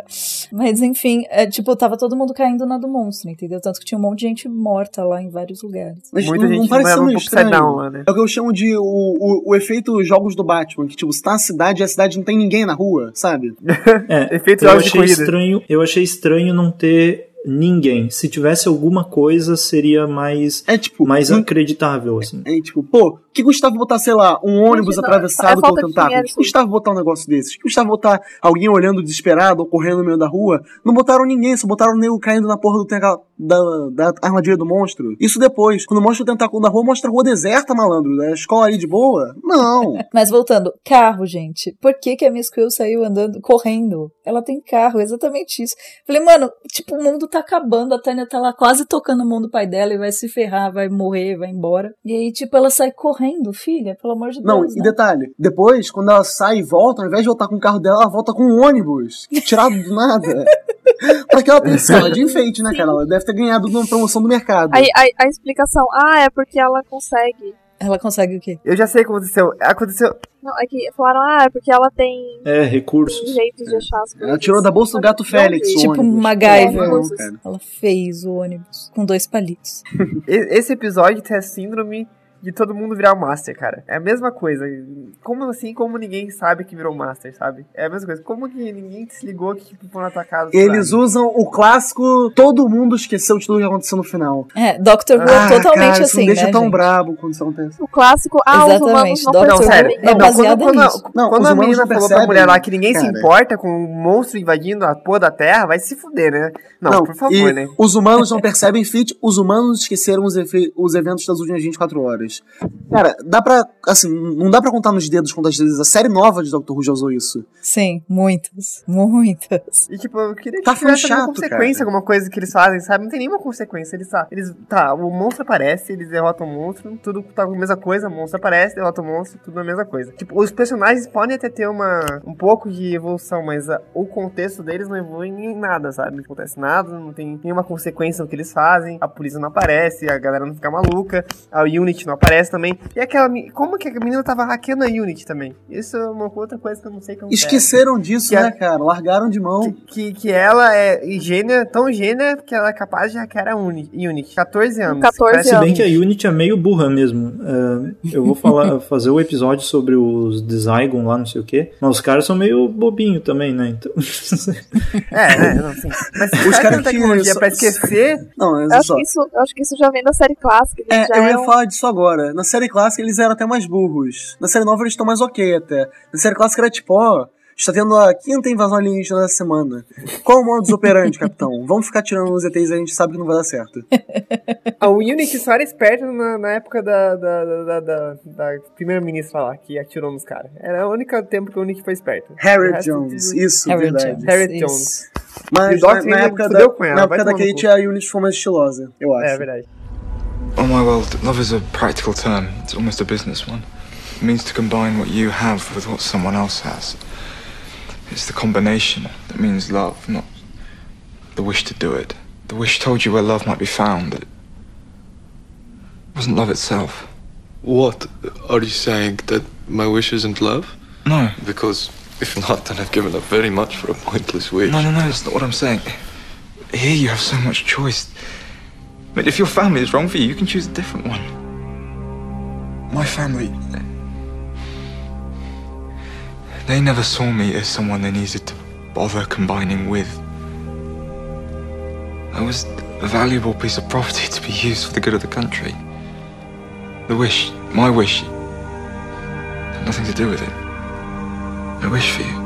Mas enfim, é, tipo, tava todo mundo caindo na do monstro, entendeu? Tanto que tinha um monte de gente morta lá em vários lugares. Mas Muita não, gente não meio um estranho. down lá, né? É o que eu chamo de o, o, o efeito jogos do Batman, que tipo, você tá na cidade e a cidade não tem ninguém na rua, sabe? É, Efeitos eu jogos de achei corrida. estranho, eu achei estranho não ter ninguém. Se tivesse alguma coisa, seria mais É tipo, mais não- acreditável assim. é tipo, pô, que custava botar, sei lá, um ônibus Imagina, atravessado é pelo falta de tentáculo? dinheiro, Que custava botar um negócio desses? Que custava botar alguém olhando desesperado ou correndo no meio da rua? Não botaram ninguém, só botaram o nego caindo na porra do tenca- da, da armadilha do monstro. Isso depois. Quando mostra o tentáculo da rua, mostra a rua deserta, malandro. A escola ali de boa? Não. Mas voltando, carro, gente. Por que, que a Miss Quill saiu andando, correndo? Ela tem carro, exatamente isso. Falei, mano, tipo, o mundo tá acabando, a Tânia tá lá quase tocando a mão do pai dela e vai se ferrar, vai morrer, vai embora. E aí, tipo, ela sai correndo, filha, pelo amor de Não, Deus. e né? detalhe, depois, quando ela sai e volta, ao invés de voltar com o carro dela, ela volta com um ônibus, tirado do nada. pra que ela tem esse carro de enfeite, né, cara? Ela deve ter ganhado numa promoção do mercado. Aí a, a explicação, ah, é porque ela consegue. Ela consegue o quê? Eu já sei o que aconteceu. Aconteceu. Não, é que falaram, ah, é porque ela tem, É, tem recursos. jeitos de achar as coisas. Ela tirou da bolsa do gato Félix. o Tipo ônibus. MacGyver. Ela fez o ônibus com dois palitos. Esse episódio tem a síndrome de todo mundo virar o Master, cara. É a mesma coisa. Como assim, como ninguém sabe que virou Master, sabe? É a mesma coisa. Como que ninguém se ligou que tipo, foram atacados? Eles sabe? usam o clássico todo mundo esqueceu de tudo que aconteceu no final. É, Doctor Who é Ah, totalmente cara, isso assim, me deixa né, tão gente? brabo quando isso acontece. O clássico, ah, os humanos Exatamente, não Doctor Não, sério. é Não, baseado quando, quando, nisso. Não, quando a menina não falou pra mulher lá que ninguém se cara. importa com um monstro invadindo a porra da Terra, vai se fuder, né? Não, por favor, e né? Os humanos não percebem fit, os humanos esqueceram os, efe- os eventos das últimas 24 horas. News. Cara, dá pra. Assim, não dá pra contar nos dedos quantas vezes a série nova de Doctor Who já usou isso. Sim, muitas. Muitas. E tipo, eu queria que Tá tivesse alguma chato, consequência, cara. alguma coisa que eles fazem, sabe? Não tem nenhuma consequência. Eles, tá, eles, tá, o monstro aparece, eles derrotam o monstro, tudo tá com a mesma coisa, o monstro aparece, derrota o monstro, tudo a mesma coisa. Tipo, os personagens podem até ter uma, um pouco de evolução, mas a- o contexto deles não evolui em nada, sabe? Não acontece nada, não tem nenhuma consequência no que eles fazem, a polícia não aparece, a galera não fica maluca, a Unity não aparece também. E aquela, como que a menina tava hackeando a Unity também? Isso é uma outra coisa que eu não sei como Esqueceram disso, Que a- né, cara? Largaram de mão. que, que ela é gênia, tão gênia que ela é capaz de hackear a Uni- Unity. 14 anos. 14 Parece Se bem que a Unity é meio burra mesmo. É, eu vou falar, fazer o episódio sobre os Zygon lá, não sei o quê. Mas os caras são meio bobinho também, né? Então. É, né? Não, sim. Mas Os caras que- tecnologia pra esquecer. Não, Eu acho, só. que isso, eu acho que isso já vem da série clássica. Eles É, já eu ia eram- falar disso agora. Na série clássica eles eram até mais burros. Na série nova eles estão mais ok até. Na série clássica era tipo, ó, está tendo a quinta invasão alienígena da semana. Qual o modus operandi, capitão? Vamos ficar tirando os ETs e a gente sabe que não vai dar certo. A Unity só era esperta na, na época da, da, da, da, da- primeira-ministra lá, que atirou nos caras. Era o único tempo que a Unity foi esperta. Resto Jones, tudo- isso, Harry verdade. Jones. Harriet isso. Jones. Mas na, na época, da, na época da Kate a Unity foi mais estilosa, eu acho. É verdade. Oh my world, love is a practical term. It's almost a business one. It means to combine what you have with what someone else has. It's the combination that means love, not the wish to do it. The wish told you where love might be found. It wasn't love itself. What? Are you saying that my wish isn't love? No. Because if not, then I've given up very much for a pointless wish. No, no, no, that's not what I'm saying. Here you have so much choice. But if your family is wrong for you, you can choose a different one. My family. They never saw me as someone they needed to bother combining with. I was a valuable piece of property to be used for the good of the country. The wish, my wish, had nothing to do with it. I wish for you.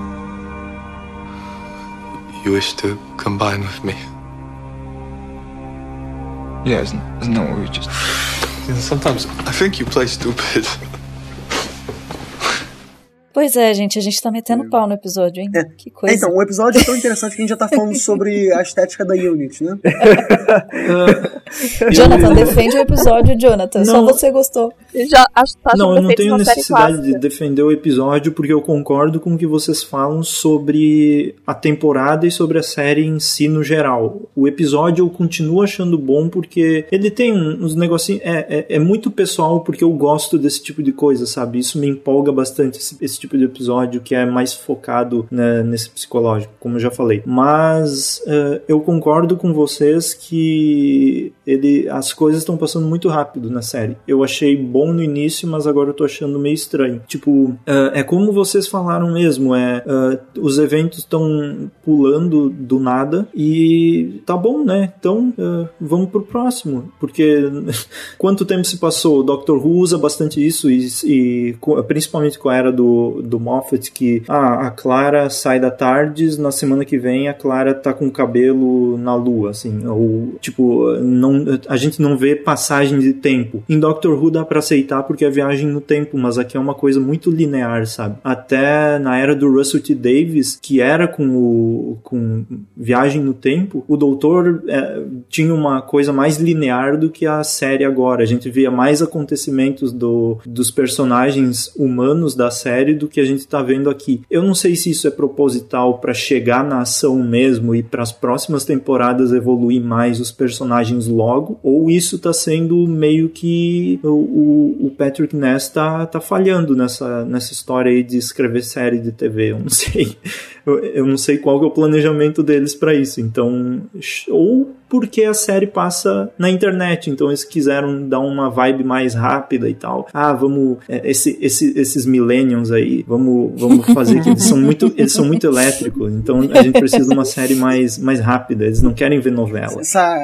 You wish to combine with me. Yeah, isn't, isn't that what we just. Sometimes I think you play stupid. Pois é, gente, a gente tá metendo pau no episódio, hein? Que coisa. Então, o episódio é tão interessante que a gente já tá falando sobre a estética da Unity, né? Jonathan, defende o episódio, Jonathan. Só Não. você gostou. Já acho, tá Não, eu não tenho necessidade de defender o episódio porque eu concordo com o que vocês falam sobre a temporada e sobre a série em si no geral. O episódio eu continuo achando bom porque ele tem uns negocinhos. É, é, é muito pessoal porque eu gosto desse tipo de coisa, sabe? Isso me empolga bastante, esse, esse tipo de episódio que é mais focado né, nesse psicológico, como eu já falei. Mas eh, eu concordo com vocês que que ele, as coisas estão passando muito rápido na série. Eu achei bom no início, mas agora eu tô achando meio estranho. Tipo, eh, é como vocês falaram mesmo, é eh, os eventos estão pulando do nada e tá bom, né? Então eh, vamos pro próximo, porque quanto tempo se passou? Doctor Who usa bastante isso e, e principalmente com a era do, do Moffat que ah, a Clara sai da Tardes, na semana que vem a Clara tá com o cabelo na lua, assim, ou tipo, não, a gente não vê passagem de tempo. Em Doctor Who dá pra aceitar porque é viagem no tempo, mas aqui é uma coisa muito linear, sabe? Até na era do Russell T Davis, que era com o com viagem no tempo, o doutor é, tinha uma coisa mais linear do que a série agora. A gente via mais acontecimentos do, dos personagens humanos da série do que a gente tá vendo aqui. Eu não sei se isso é proposital para chegar na ação mesmo e para as próximas temporadas evoluir mais os personagens logo, ou isso tá sendo meio que o, o, Patrick Ness tá, tá falhando nessa, nessa história aí de escrever série de TV, eu não sei. Eu, eu não sei qual é o planejamento deles para isso. Então, ou porque a série passa na internet, então eles quiseram dar uma vibe mais rápida e tal. Ah, vamos é, esse, esse, esses millennials aí, vamos, vamos fazer que eles são muito eles são muito elétricos, então a gente precisa de uma série mais, mais rápida. Eles não querem ver novela. Essa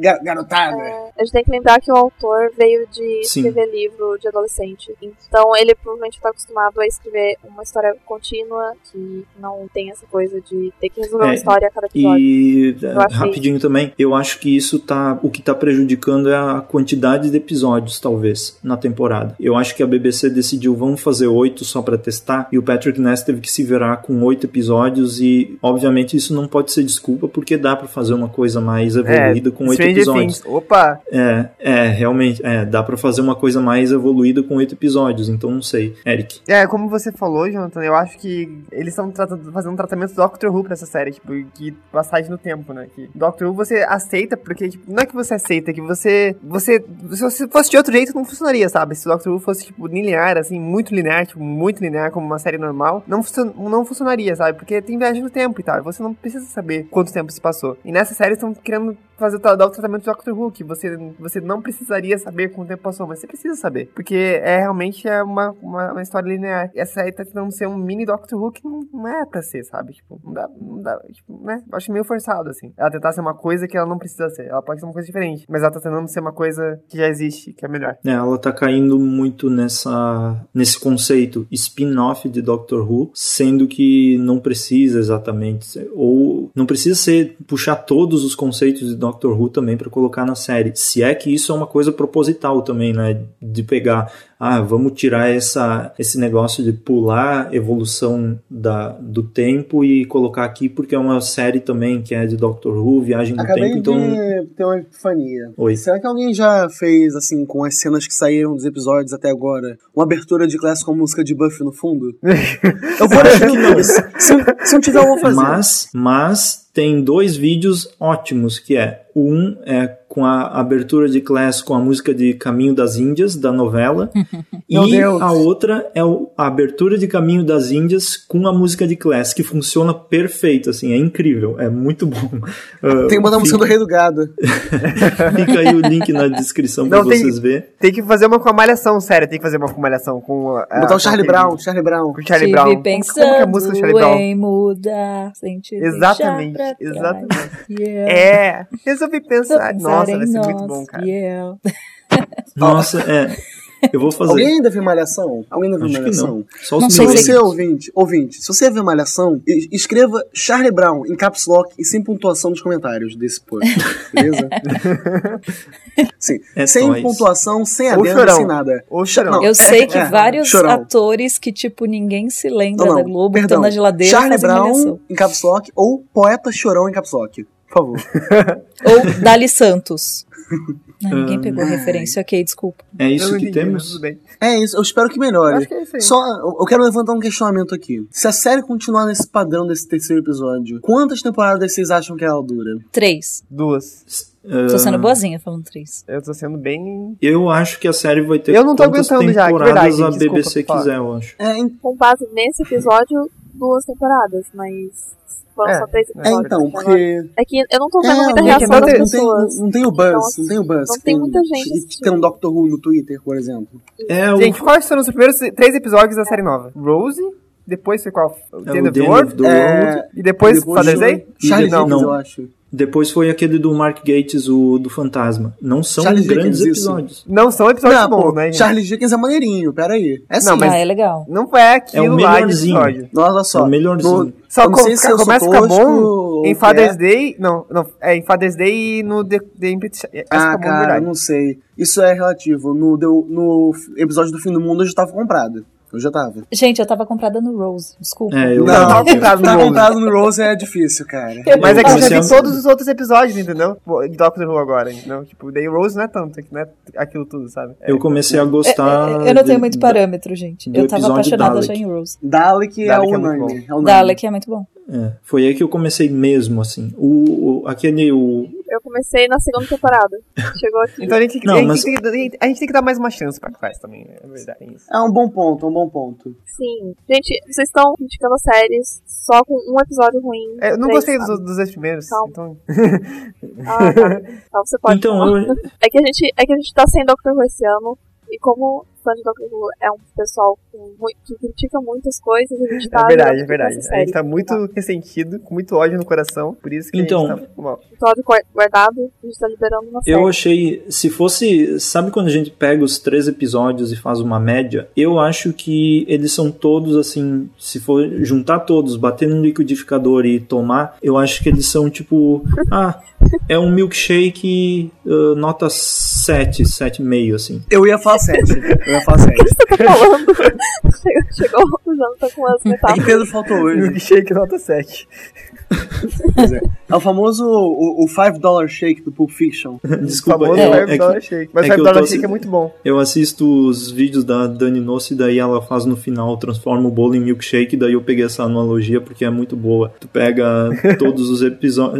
ga- garotada. É, a gente tem que lembrar que o autor veio de Sim. escrever livro de adolescente. Então ele provavelmente está acostumado a escrever uma história contínua que não tem essa coisa de ter que resolver uma É, história a cada episódio. E Eu achei- rapidinho também, eu acho que isso tá. O que tá prejudicando é a quantidade de episódios, talvez, na temporada. Eu acho que a BBC decidiu, vamos fazer oito só pra testar, e o Patrick Ness teve que se virar com oito episódios, e obviamente isso não pode ser desculpa, porque dá pra fazer uma coisa mais evoluída com oito episódios. Opa! É, é, realmente, é, dá pra fazer uma coisa mais evoluída com oito episódios, então não sei. Eric. É, como você falou, Jonathan, eu acho que eles estão fazendo um tratamento Doctor Who pra essa série, tipo, que passagem no tempo, né? Que Doctor Who você aceita porque, tipo, não é que você aceita, é que você, você, se você fosse de outro jeito não funcionaria, sabe? Se Doctor Who fosse, tipo, linear, assim, muito linear, tipo, muito linear, como uma série normal, não, funcio- não funcionaria, sabe? Porque tem viagem no tempo e tal, e você não precisa saber quanto tempo se passou. E nessa série estão querendo fazer o dar o tratamento de Doctor Who, que você, você não precisaria saber quanto tempo passou, mas você precisa saber. Porque é realmente é uma, uma, uma história linear. Essa série tá tentando ser um mini Doctor Who que não, não é pra ser, sabe? Tipo, não dá, não dá, tipo, né? Eu acho meio forçado, assim. Ela tentar ser uma coisa que ela não precisa ser. Ela pode ser uma coisa diferente, mas ela tá tentando ser uma coisa que já existe, que é melhor. É, ela tá caindo muito nessa nesse conceito spin-off de Doctor Who, sendo que não precisa exatamente ou não precisa ser puxar todos os conceitos de Doctor Who também para colocar na série. Se é que isso é uma coisa proposital também, né, de pegar, ah, vamos tirar essa esse negócio de pular evolução da, do tempo e colocar aqui porque é uma série também que é de Doctor Who, viagem no Acabei tempo, então de ter uma epifania. Oi. Será que alguém já fez, assim, com as cenas que saíram dos episódios até agora, uma abertura de classe com música de Buffy no fundo? eu vou Acho que não. se, se eu tiver, eu vou fazer. Mas, mas tem dois vídeos ótimos, que é um é com a abertura de Class com a música de Caminho das Índias, da novela, e Deus. a outra é o- a abertura de Caminho das Índias com a música de Class, que funciona perfeito, assim, é incrível, é muito bom. Ah, Tem uma da música do fica, Rei do Gado. fica aí o link na descrição tem- vocês verem. Tem que fazer uma com a malhação, sério. Tem que fazer uma com malhação. Com, a- Botar a- o Charlie Brown, Charlie Brown. Com o Charlie Tive Brown. Como, pensando como que é a música do Charlie Brown? em mudar, sem te Exatamente, exatamente. Yeah. É, resolvi pensar. Pensar Nossa, em vai ser muito nós, bom, cara. yeah. Nossa, é. Eu vou fazer. Alguém ainda viu Malhação? Alguém ainda viu Acho que Malhação? não. Só os Não Se sei se- você, ouvinte, ouvinte, se você vê Malhação, escreva Charlie Brown em caps lock e sem pontuação nos comentários desse post, beleza? Sim, É sem nóis. pontuação, sem adendo, sem nada. Ou chorão. Não, Eu sei que é, vários chorão. atores que, tipo, ninguém se lembra Não, não, da Globo perdão. estão na geladeira Charlie Brown malhação. em caps lock ou Poeta Chorão em caps lock, por favor. Ou Dali Santos. Não, ninguém Ah. pegou a referência, ok, desculpa. É isso que temos? Tudo bem. É isso, eu espero que melhore. Acho que é isso aí. Só, eu quero levantar um questionamento aqui. Se a série continuar nesse padrão desse terceiro episódio, quantas temporadas vocês acham que ela dura? Três. Duas. Tô Ah, sendo boazinha falando três. Eu tô sendo bem. Eu acho que a série vai ter Eu não tô aguentando já, de temporadas verdade, a desculpa, BBC fala. quiser, eu acho. É, en- Com base nesse episódio, duas temporadas, mas foram É, só três é episódios. então, até agora. porque. É que eu não tô É, vendo muita não, reação não, das tem, não, tem, pessoas. não tem o buzz, Então, não tem o buzz. não que tem muita gente que- tem um Doctor Who no Twitter, por exemplo. É, o, Gente, quais foram os primeiros três episódios da série nova? Rose, depois foi qual? O é The End o of the World? É. E depois, Father's Day? Charlie Não. Dickens, eu acho. Depois foi aquele do Mark Gates, o do Fantasma. Não são Charlie grandes Dickens, isso. episódios. Não são episódios Não, bons, pô, né, gente? Charles Dickens é maneirinho, peraí. É sim. Não, mas- Ah, é legal. Não é aquilo É o lá de melhorzinho. episódio. Olha só. É o melhorzinho. no- Só eu não co- sei se eu começa a ficar bom em que Father's é. Day. Não, não, é em Father's Day e no The, The Começa a Ah, bom de cara, verdade. não sei. Isso é relativo. No, no episódio do fim do mundo eu já tava comprado. Eu já tava. Gente, eu tava comprada no Rose, desculpa. É, eu Não, tava comprado no tá Rose. comprado no Rose é difícil, cara. Mas é que eu já vi a- todos os outros episódios, entendeu? De Doctor Who agora, entendeu? Tipo, The Rose não é tanto, não é aquilo tudo, sabe? É, Eu comecei a gostar. eu não de- tenho muito parâmetro, gente. Eu tava apaixonada já em Rose. Dalek, é Dalek o é muito unânime. bom. É. Dalek é muito bom. É, foi aí que eu comecei mesmo, assim. O, o- aquele, o Eu comecei na segunda temporada. Chegou aqui. Então a gente, Não, a, gente mas- tem que, a gente tem que dar mais uma chance pra Class também, é verdade. É isso. É um bom ponto, um bom ponto. Sim. Gente, vocês estão criticando séries só com um episódio ruim. É, eu não três, gostei dos, dos dois primeiros, Calma. então... Ah, tá. Então você pode Então, eu, É que a gente, é que a gente tá sem Doctor Who esse ano. E como fã de Doctor Who é um pessoal com mui- que critica muitas coisas, a gente tá É verdade, é verdade. A gente tá muito ressentido, com muito ódio no coração, por isso que Então- a gente tá mal. Episódio guar- guardado, a gente tá liberando uma série. eu achei. Se fosse. Sabe quando a gente pega os três episódios e faz uma média? Eu acho que eles são todos assim. Se for juntar todos, bater no liquidificador e tomar, eu acho que eles são tipo. Ah, é um milkshake uh, nota 7, 7,5, assim. Eu ia falar 7. Eu ia falar 7. O que você tá falando? chegou, chegou o tá com umas É que metáforas. Pedro faltou hoje. Milkshake nota 7. Pois é. É o famoso o, o 5 dollar shake do Pulp Fiction. Desculpa, famoso é, 5 é dollar que, shake. Mas é 5 que eu dollar shake é muito bom. eu assisto os vídeos da Dani Nossi, daí ela faz no final, transforma o bolo em milkshake, daí eu peguei essa analogia porque é muito boa. Tu pega todos os,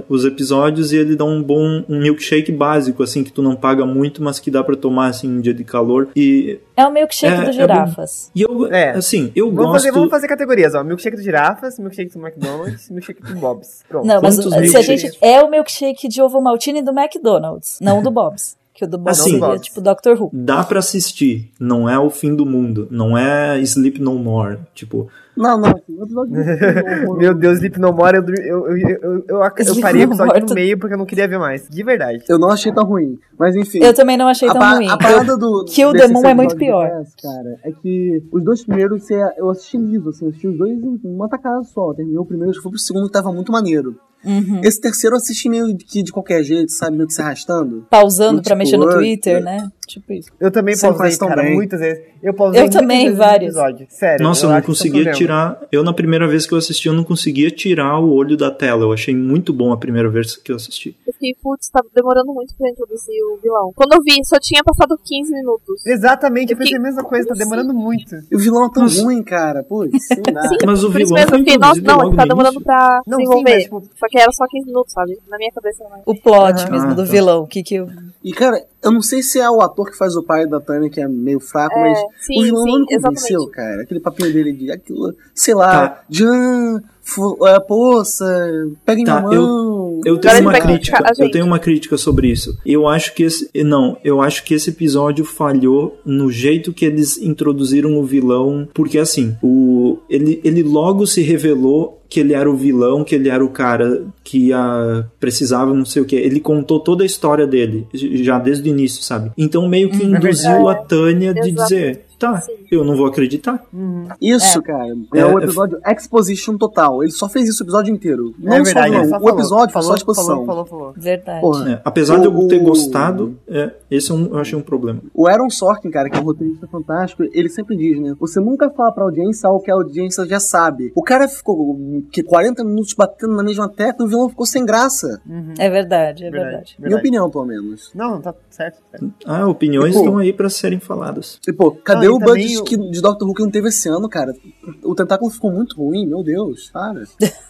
os episódios e ele dá um bom um milkshake básico, assim, que tu não paga muito, mas que dá pra tomar, assim, em dia de calor. E, É o milkshake É, do é girafas. e eu, É. assim, eu Vamos gosto... fazer, vamos fazer categorias, ó. Milkshake do girafas, milkshake do McDonald's, milkshake do Bob's. Pronto. Não, mas Quantos se a gente. É o milkshake de ovo maltine do McDonald's, não do Bob's. Que o do Bob's Assim, seria tipo Doctor Who. Dá pra assistir, não é o fim do mundo, não é Sleep No More, tipo... Não, não. Do- Meu Deus, Sleep No More, eu, eu, eu, eu, eu, eu, eu Sleep parei o No episódio no meio porque eu não queria ver mais. De verdade. Eu não achei tão ruim. Mas enfim. Eu também não achei tão ruim. a parada do. Kill the Moon é muito pior. cara, é que os dois primeiros é- eu assisti liso, assim, eu assisti os dois em uma tacada só. Terminou o primeiro, acho que foi pro segundo que tava muito maneiro. Uhum. Esse terceiro eu assisti meio que de qualquer jeito, sabe? Meio que se arrastando. Pausando pra mexer no Multiplug, Twitter, né? Tipo isso. Eu também Você pausei, cara, bem. muitas vezes. Eu pausei Eu também, vezes vários. Sério. Nossa, eu não é conseguia tirar. Eu, na primeira vez que eu assisti, eu não conseguia tirar o olho da tela. Eu achei muito bom a primeira vez que eu assisti. Eu fiquei, putz, tá demorando muito pra introduzir o vilão. Quando eu vi, só tinha passado 15 minutos. Exatamente, eu Eu pensei a mesma coisa, tá demorando muito. E o vilão é tão Nossa. ruim, cara. Putz, não. Sim, Mas o vilão mesmo fiquei, nossa, não, logo tá demorando pra Não, sim, desenvolver. mas, tipo- Só que era só 15 minutos, sabe? Na minha cabeça era mais. O plot Aham. mesmo Ah, do tá. vilão. Que que eu... E, cara, eu não sei se é o ator que faz o pai da Tânia, que é meio fraco, É, mas sim, o vilão sim, não me convenceu, exatamente. cara. Aquele papinho dele de aquilo, sei lá, Tá. Jan, é, poça, pega em Tá, minha mão. Eu Agora tenho uma crítica. Eu tenho uma crítica sobre isso. Eu acho que esse não, eu acho que esse episódio falhou no jeito que eles introduziram o vilão, porque assim, o ele, ele logo se revelou que ele era o vilão, que ele era o cara que precisava não sei o que. Ele contou toda a história dele já desde o início, sabe? Então meio que induziu verdade. a Tânia de dizer, tá, Sim. eu não vou acreditar. Isso, cara. É, É, o é- episódio Exposition total. Ele só fez isso o episódio inteiro. Não é só verdade, o vilão, ele só o falou, episódio falou, só exposição. Falou, falou, falou. Verdade. Porra. É, apesar de eu O- ter o- gostado, é, esse é um, eu achei um problema. O Aaron Sorkin, cara, que é um roteirista fantástico, ele sempre diz, né? Você nunca fala pra audiência algo que a audiência já sabe. O cara ficou que 40 minutos batendo na mesma tecla e o vilão ficou sem graça. É verdade, é verdade. Verdade. Minha opinião, pelo menos. Não, não, tá certo. certo. Ah, opiniões Pô. estão aí pra serem faladas. E, pô, cadê e o budget o- que- de Doctor Who que não teve esse ano, cara? O tentáculo ficou muito ruim, meu Deus, para.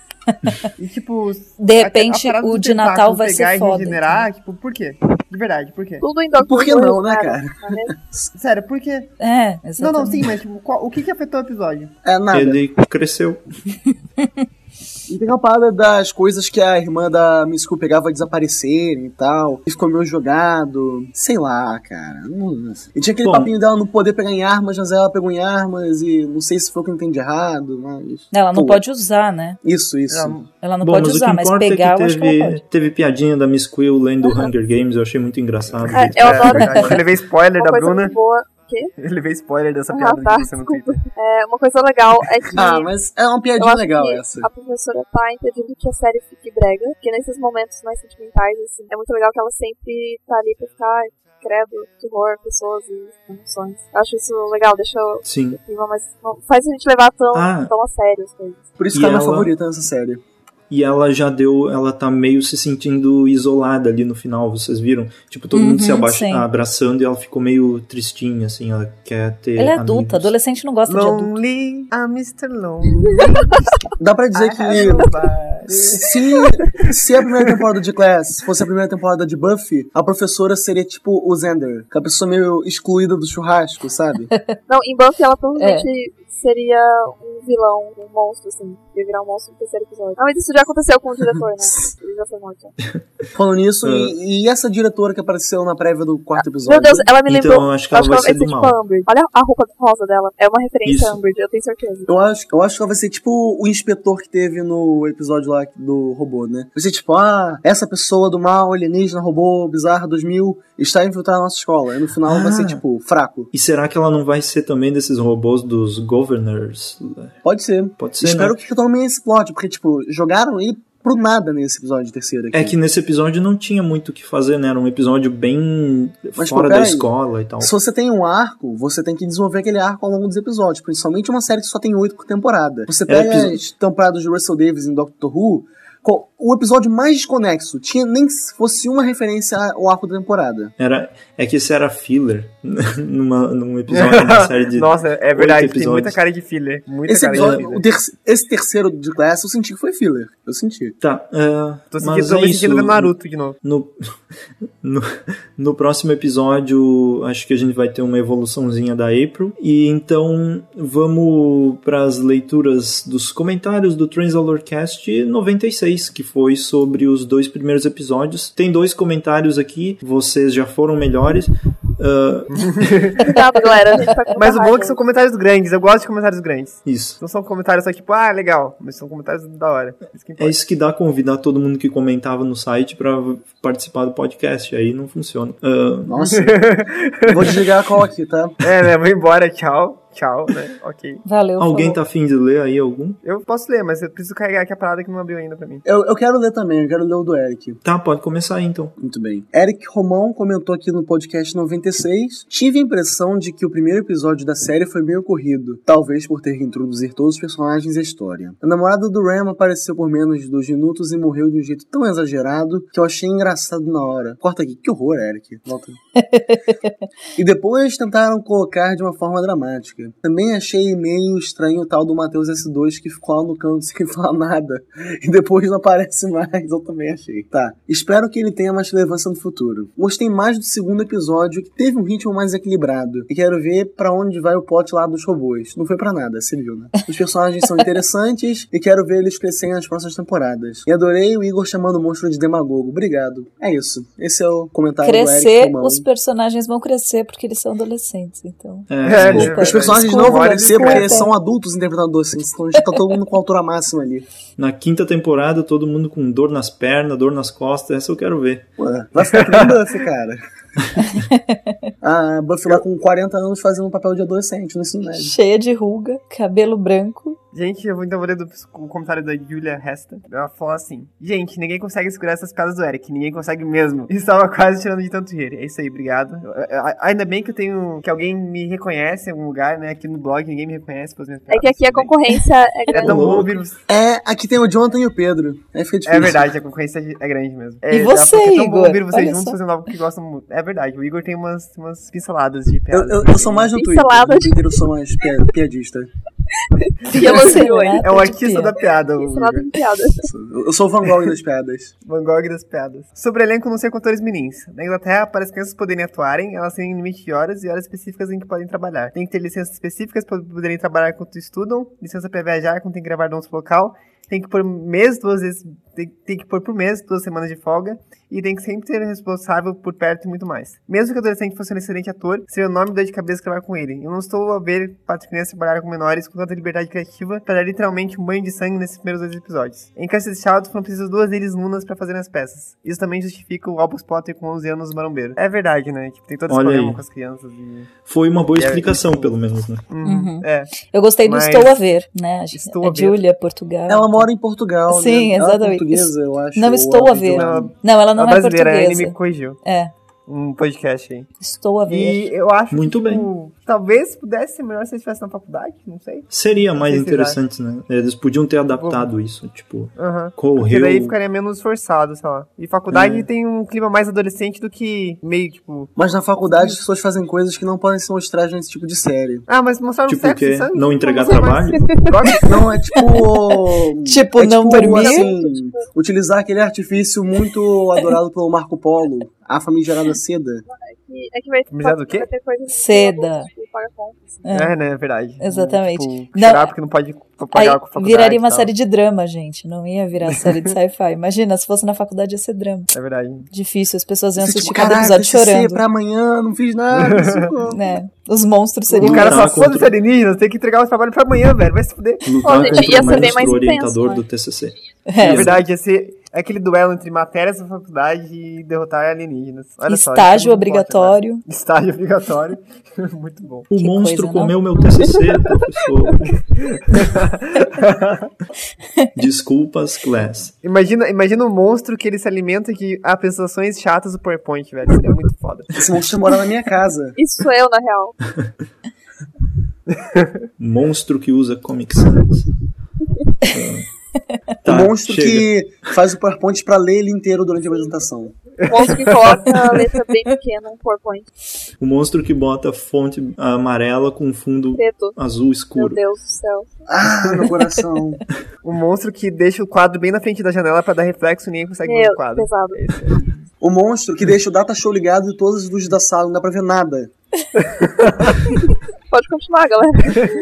E tipo. De a- a repente, parada o de Natal vai pegar ser e foda. regenerar, tipo, por quê? De verdade, por quê? Tudo Por que não, né, cara? Não mesmo? Sério, por quê? É, Não, exatamente. não, sim, mas tipo, qual- o que que afetou o episódio? É nada. Ele cresceu. E tem uma parada das coisas que a irmã da Miss Cooper pegava a desaparecerem e tal. E ficou meio jogado. Sei lá, cara. E tinha aquele Bom. papinho dela não poder pegar em armas, mas ela pegou em armas e não sei se foi o que eu entendi errado, mas. Ela não Pô, pode usar, né? Isso, isso. Não, Ela não Bom, pode mas usar, mas pegar é eu que acho que ela teve, teve piadinha da Miss Quill lendo Hunger Games, eu achei muito engraçado. É, eu adoro. verdade. Eu levei spoiler Uma da Bruna. boa. Quê? Eu levei spoiler dessa Ah, piada tá, você no Twitter. É, uma coisa legal é que. Ah, mas é uma piadinha legal que essa. A professora tá impedindo que a série fique brega, porque nesses momentos mais sentimentais, assim, é muito legal que ela sempre tá ali pra ficar, "Ai, credo, que horror, pessoas e emoções. Eu acho isso legal, deixa o Sim. clima mais. não faz a gente levar tão, Ah. tão a sério as coisas. Por isso E que ela é minha favorita nessa série. E ela já deu, ela tá meio se sentindo isolada ali no final, vocês viram? Tipo, todo mundo se Uhum, abaixa, abraçando e ela ficou meio tristinha, assim, ela quer ter. Ela é amigos. adulta, adolescente não gosta de adulto. Lonely, I'm Mr. Lonely. Dá pra dizer que. I nobody. Se, se a primeira temporada de Class fosse a primeira temporada de Buffy, a professora seria tipo o Xander, que é a pessoa meio excluída do churrasco, sabe? Não, em Buffy ela provavelmente seria um vilão, um monstro, assim. Ia virar um monstro no terceiro episódio. Ah, mas isso já aconteceu com o diretor, né? Já foi. Falando nisso, Ah. e, e essa diretora que apareceu na prévia do quarto episódio? Meu Deus, ela me Então, lembrou. eu acho que ela vai ser do tipo mal. a Amber. Olha a roupa rosa dela. É uma referência Isso. a Amber, eu tenho certeza. Eu acho, eu acho que ela vai ser tipo o inspetor que teve no episódio lá do robô, né? Vai ser tipo, ah, essa pessoa do mal, alienígena, robô, bizarra 2000, está infiltrada na nossa escola. E no final vai ser Ah. tipo, fraco. E será que ela não vai ser também desses robôs dos governors? Pode ser. Pode ser, Espero né? que esse plot, porque, tipo, jogaram ele pro nada nesse episódio terceiro aqui. É que nesse episódio não tinha muito o que fazer, né? Era um episódio bem Mas, fora pô, da peraí. escola e tal. Se você tem um arco, você tem que desenvolver aquele arco ao longo dos episódios, principalmente uma série que só tem oito por temporada. Você pega episo- as temporadas de Russell Davis em Doctor Who, o episódio mais desconexo tinha nem que fosse uma referência ao arco da temporada. Era, é que esse era filler numa, num episódio da série de. Nossa, é verdade, tem muita cara de filler. Muita Esse, cara de episódio, filler. o ter- esse terceiro de Class eu senti que foi filler. Eu senti. Tá, é, Tô, mas sentindo, tô é me isso. sentindo vendo Naruto de novo. No, no, no próximo episódio, acho que a gente vai ter uma evoluçãozinha da April. E então vamos para as leituras dos comentários do Transalorcast 96, que foi sobre os dois primeiros episódios. Tem dois comentários aqui, vocês já foram melhores. Ah, Cuidado, galera. Tá Mas o bom é que são comentários grandes, eu gosto de comentários grandes. isso. Não são comentários só tipo, ah, legal, mas são comentários da hora. Isso que É isso que dá convidar todo mundo que comentava no site para participar do podcast. Aí não funciona. Ah, Nossa. vou desligar a call aqui, tá? É, né? Vou embora, tchau. Tchau, né? Ok. Valeu. alguém falou. tá afim de ler aí algum? Eu posso ler, mas eu preciso carregar aqui a parada que não abriu ainda pra mim. Eu, eu quero ler também, eu quero ler o do Eric. Tá, pode começar aí então. Muito bem. Eric Romão comentou aqui no podcast 96. Tive a impressão de que o primeiro episódio da série foi meio corrido, talvez por ter que introduzir todos os personagens e a história. A namorada do Ram apareceu por menos de dois minutos e morreu de um jeito tão exagerado que eu achei engraçado na hora. Corta aqui, que horror, Eric. Volta. e depois tentaram colocar de uma forma dramática. Também achei meio estranho o tal do Matheus S2 que ficou lá no canto sem falar nada e depois não aparece mais. Eu também achei. Tá. Espero que ele tenha mais relevância no futuro. Gostei mais do segundo episódio, que teve um ritmo mais equilibrado. E quero ver pra onde vai o plot lá dos robôs. Não foi pra nada, você viu, né? Os personagens são interessantes e quero ver eles crescerem nas próximas temporadas. E adorei o Igor chamando o monstro de demagogo. Obrigado. É isso. Esse é o comentário do Eric Crescer, Romão. os personagens vão crescer porque eles são adolescentes, então. É, É, desculpa. Os personagens Desculpa, não vão crescer desculpa. porque são adultos interpretando adolescentes. Então já tá todo mundo com a altura máxima ali. Na quinta temporada, todo mundo com dor nas pernas, dor nas costas, essa eu quero ver. Ué, vai ficar cara. a Buffy lá com 40 anos fazendo um papel de adolescente no ensino médio. Cheia de ruga, cabelo branco. Gente, eu vou então ler o comentário da Julia Hesta. Ela falou assim: Gente, ninguém consegue segurar essas piadas do Eric. Ninguém consegue mesmo. Estava quase tirando de tanto rir. É isso aí, obrigado. Eu- eu- Ainda bem que eu tenho. que alguém me reconhece em algum lugar, né? Aqui no blog, ninguém me reconhece pelas minhas É piadas. que aqui a concorrência é É grande. tão bom ouvir É, aqui tem o Jonathan e o Pedro. Aí fica difícil. É verdade, a concorrência é grande mesmo. É, E você, é tão bom ouvir vocês Olha juntos só. fazendo algo que gostam muito. É verdade, o Igor tem umas, umas pinceladas de Eu, piadas. eu, eu sou mais no Twitter. No Twitter eu sou mais pia- piadista. E elogiou aí. É o artista da piada, Igor. de piada. Eu eu sou o Van Gogh das piadas. Van Gogh das piadas. Sobre elenco, não sei com atores mirins. Na Inglaterra, para as crianças poderem atuarem, elas têm limite de horas e horas específicas em que podem trabalhar. Tem que ter licenças específicas para poderem trabalhar enquanto estudam, licença para viajar quando tem que gravar dons pro local, tem que pôr mês, duas vezes, tem, tem que pôr por mês, duas semanas de folga, e tem que sempre ter um responsável por perto e muito mais. Mesmo que o adolescente fosse um excelente ator, seria um enorme dor de cabeça gravar com ele. Eu não estou a ver quatro crianças trabalhar com menores com tanta liberdade criativa para literalmente um banho de sangue nesses primeiros dois episódios. Em Castle Child foram precisas duas deles lunas para fazerem as peças. Isso também justifica o Albus Potter com 11 anos marombeiro. É verdade, né? Tipo, tem todo esse Olha problema aí. com as crianças e... Foi uma boa É, explicação, isso. pelo menos, né? Uhum, Uhum. É. Eu gostei do Mas- Estou a Ver, né? A, Estou a a ver. Júlia, Portugal. Ela mora em Portugal, Sim, né? Ela é exatamente. portuguesa, eu acho. Não ou estou a ver. Não, Não, ela não a é brasileira, a portuguesa. me corrigiu. É, Um podcast aí. Estou a Ver. E eu acho Muito que, tipo, talvez pudesse ser melhor se eles estivessem na faculdade, não sei. Seria mais sei se interessante, né? Eles podiam ter adaptado isso, tipo. Porque correu. daí ficaria menos forçado, sei lá. E faculdade É. tem um clima mais adolescente do que meio, tipo. Mas na faculdade as pessoas fazem coisas que não podem ser mostradas nesse tipo de série. Ah, mas mostraram Tipo sexo o quê? e sangue. Não entregar Não mais. trabalho? Não, é tipo. Tipo, é não dormir? Assim, utilizar aquele artifício muito adorado pelo Marco Polo, a famigerada seda. Que- É que vai, é do quê? vai ter coisas Seda. tipo, paga contas. É, né, é verdade. Exatamente. Tipo, Não, porque não pode Aí pagar com a viraria uma série de drama, gente. Não ia virar série de sci-fi. Imagina, se fosse na faculdade ia ser drama. É verdade. Difícil, as pessoas iam assistir tipo, cada caralho, episódio TCC chorando. pra amanhã, não fiz nada. socorro. Né? Os monstros seriam. O cara só foda-se alienígenas, tem que entregar o trabalho pra amanhã, velho. Vai se fuder. Lutar Pô, gente, ia o ser bem mais intenso, orientador né? do TCC. É É, verdade, ia ser aquele duelo entre matérias da faculdade e derrotar alienígenas. Olha só, estágio isso é muito obrigatório. forte, velho. Estágio obrigatório. muito bom. O Que monstro coisa, não? comeu meu TCC, professor. Desculpas, class. Imagina, imagina um monstro que ele se alimenta de apresentações chatas do PowerPoint, velho. Seria muito foda. Esse monstro mora na minha casa. Isso sou eu, na real. Monstro que usa Comic Sans. Tá, o monstro chega. que faz o PowerPoint pra ler ele inteiro durante a apresentação. O monstro que coloca a letra bem pequena no PowerPoint. O monstro que bota fonte amarela com fundo Preto. azul Meu escuro. Deus do céu. Ah, meu coração. Um monstro que deixa o quadro bem na frente da janela pra dar reflexo e ninguém consegue ver Meu, o quadro. pesado. O monstro que deixa o data show ligado e todas as luzes da sala, não dá pra ver nada. Pode continuar, galera.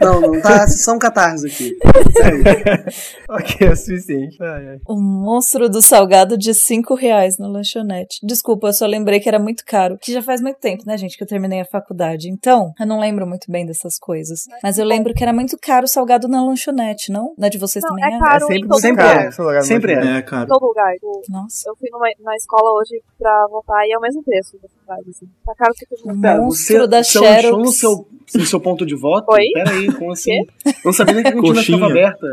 Não, não, tá sessão catarse aqui. ok, é o suficiente. Ai, ai. O monstro do salgado de 5 reais na lanchonete. Desculpa, eu só lembrei que era muito caro. Que já faz muito tempo, né, gente, que eu terminei a faculdade. Então, eu não lembro muito bem dessas coisas. Mas eu lembro que era muito caro o salgado na lanchonete, não? Na de vocês Não, também é é? caro É sempre em Sempre caro é. Sempre lanche. É, Em cara. todo lugar. Tipo, Nossa. Eu fui numa, na escola hoje pra voltar e é o mesmo preço da faculdade, assim. Tá caro que. Pera, Monstro você, da você lanchou Xerox. no seu, no seu ponto de voto? Oi? Peraí, como assim? Não sabia nem que a cantina Coxinha. ficava aberta.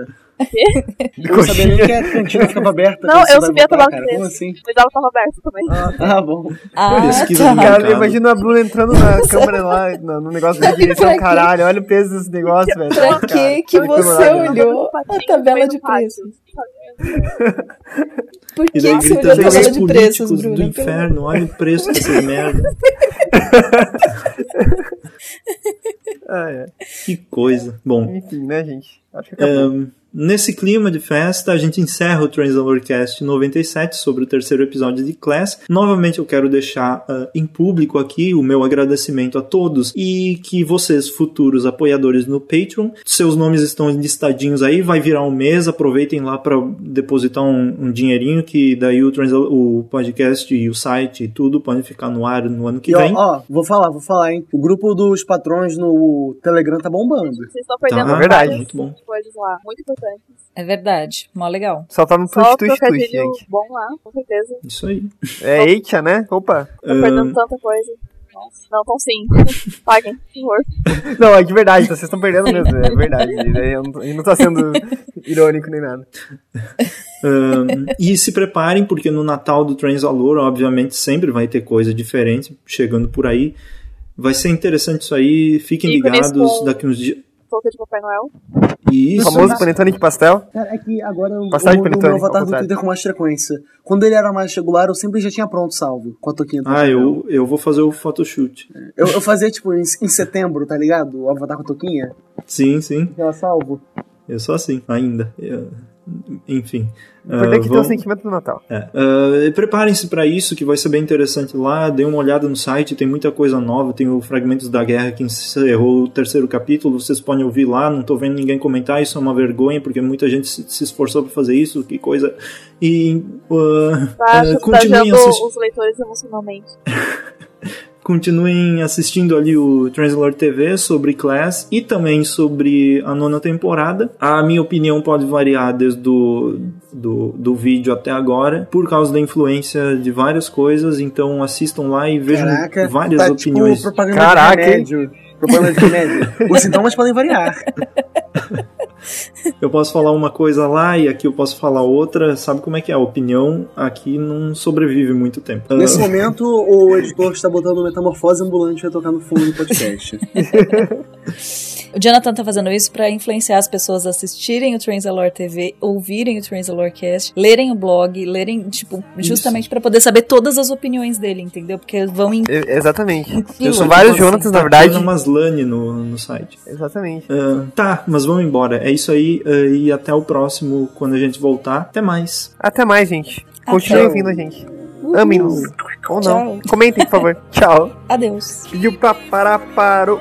Eu não sabia nem que a cantina ficava aberta. Não, eu vai subi a votar, tabela cara. de Como assim? Mas ela tava aberta também. Ah, bom. Ah, Pesquisa tá. Cara, imagina a Bruna entrando na câmera lá, no, no negócio da direção, caralho, olha o peso desse negócio, velho. Pra que que você olhou a tabela de preços? Por que E daí você olhou a tabela de preços, políticos Bruna? do inferno, olha o preço dessa merda. Ah, é. Que coisa. Bom, Enfim, né, gente? Acho que acabou. Ahn, nesse clima de festa, a gente encerra o Translatorcast 97 sobre o terceiro episódio de Class. Novamente eu quero deixar ah, em público aqui o meu agradecimento a todos e que vocês, futuros apoiadores no Patreon, seus nomes estão listadinhos aí, vai virar um mês, aproveitem lá para depositar um, um dinheirinho que daí o, Transla- o podcast e o site e tudo podem ficar no ar no ano que E ó, vem. ó, vou falar, vou falar, hein. O grupo dos patrões no Telegram tá bombando. Vocês estão perdendo Tá, verdade. várias muito bom. coisas lá. Muito importantes. É verdade, mó legal. Só tá no twist, twist, trocadilho gente. bom lá, com certeza. Isso aí. É Eicha, né? Opa. Tô perdendo Ahn, tanta coisa. Nossa. Não, então sim. Paguem, por favor. Não, é de verdade, tá? vocês estão perdendo mesmo, é verdade. Eu não, eu não tô sendo irônico nem nada. E se preparem, porque no Natal do Transalor, obviamente, sempre vai ter coisa diferente chegando por aí. Vai ser interessante isso aí. Fiquem ligados com- daqui uns dias. Touca de Papai Noel. E O isso. famoso panetone de pastel. Cara, é que agora eu, Passagem eu panetone, meu avatar do. Twitter com mais frequência. Quando ele era mais regular, eu sempre já tinha pronto salvo, com a toquinha do Ah, eu, eu vou fazer o photoshoot. eu... Eu fazia, tipo, em, em setembro, tá ligado? O avatar com a toquinha. Sim, sim. Ela salvo. Eu sou assim, ainda. Eu- enfim. O importante é Ah, que tem o vamos- sentimento do Natal. É. Ah, Preparem-se para isso, que vai ser bem interessante lá. Dê uma olhada no site, tem muita coisa nova. Tem o Fragmentos da Guerra que encerrou o terceiro capítulo. Vocês podem ouvir lá. Não tô vendo ninguém comentar. Isso é uma vergonha, porque muita gente se se esforçou para fazer isso. Que coisa. E. ah, Tá ah, ajudando continuem assistindo. os leitores emocionalmente. Continuem assistindo ali o Translord TV sobre Class e também sobre a nona temporada. A minha opinião pode variar desde do, do, do vídeo até agora, por causa da influência de várias coisas. Então assistam lá e vejam Caraca, várias tá opiniões. tipo propaganda Caraca, de remédio. Propaganda de remédio. Os sintomas podem variar. eu posso falar uma coisa lá e aqui eu posso falar outra. Sabe como é que é? A opinião aqui não sobrevive muito tempo. Nesse Ah, momento, o editor está botando Metamorfose Ambulante vai tocar no fundo do podcast. O Jonathan tá fazendo isso pra influenciar as pessoas a assistirem o Transalore TV, ouvirem o Transalore Cast, lerem o blog, lerem, tipo, justamente pra poder saber todas as opiniões dele, entendeu? Porque vão em. Exatamente. Sim, São eu vários tô Jonatas, tá na verdade. tendo umas LAN no, no site. Exatamente. Ah, tá, mas vamos embora. É isso aí ah, e até o próximo quando a gente voltar. Até mais. Até mais, gente. Continuem Até. ouvindo a gente. Amem-nos. Ou não. Tchau. Comentem, por favor. Tchau. Adeus. Pediu pra parar, parou.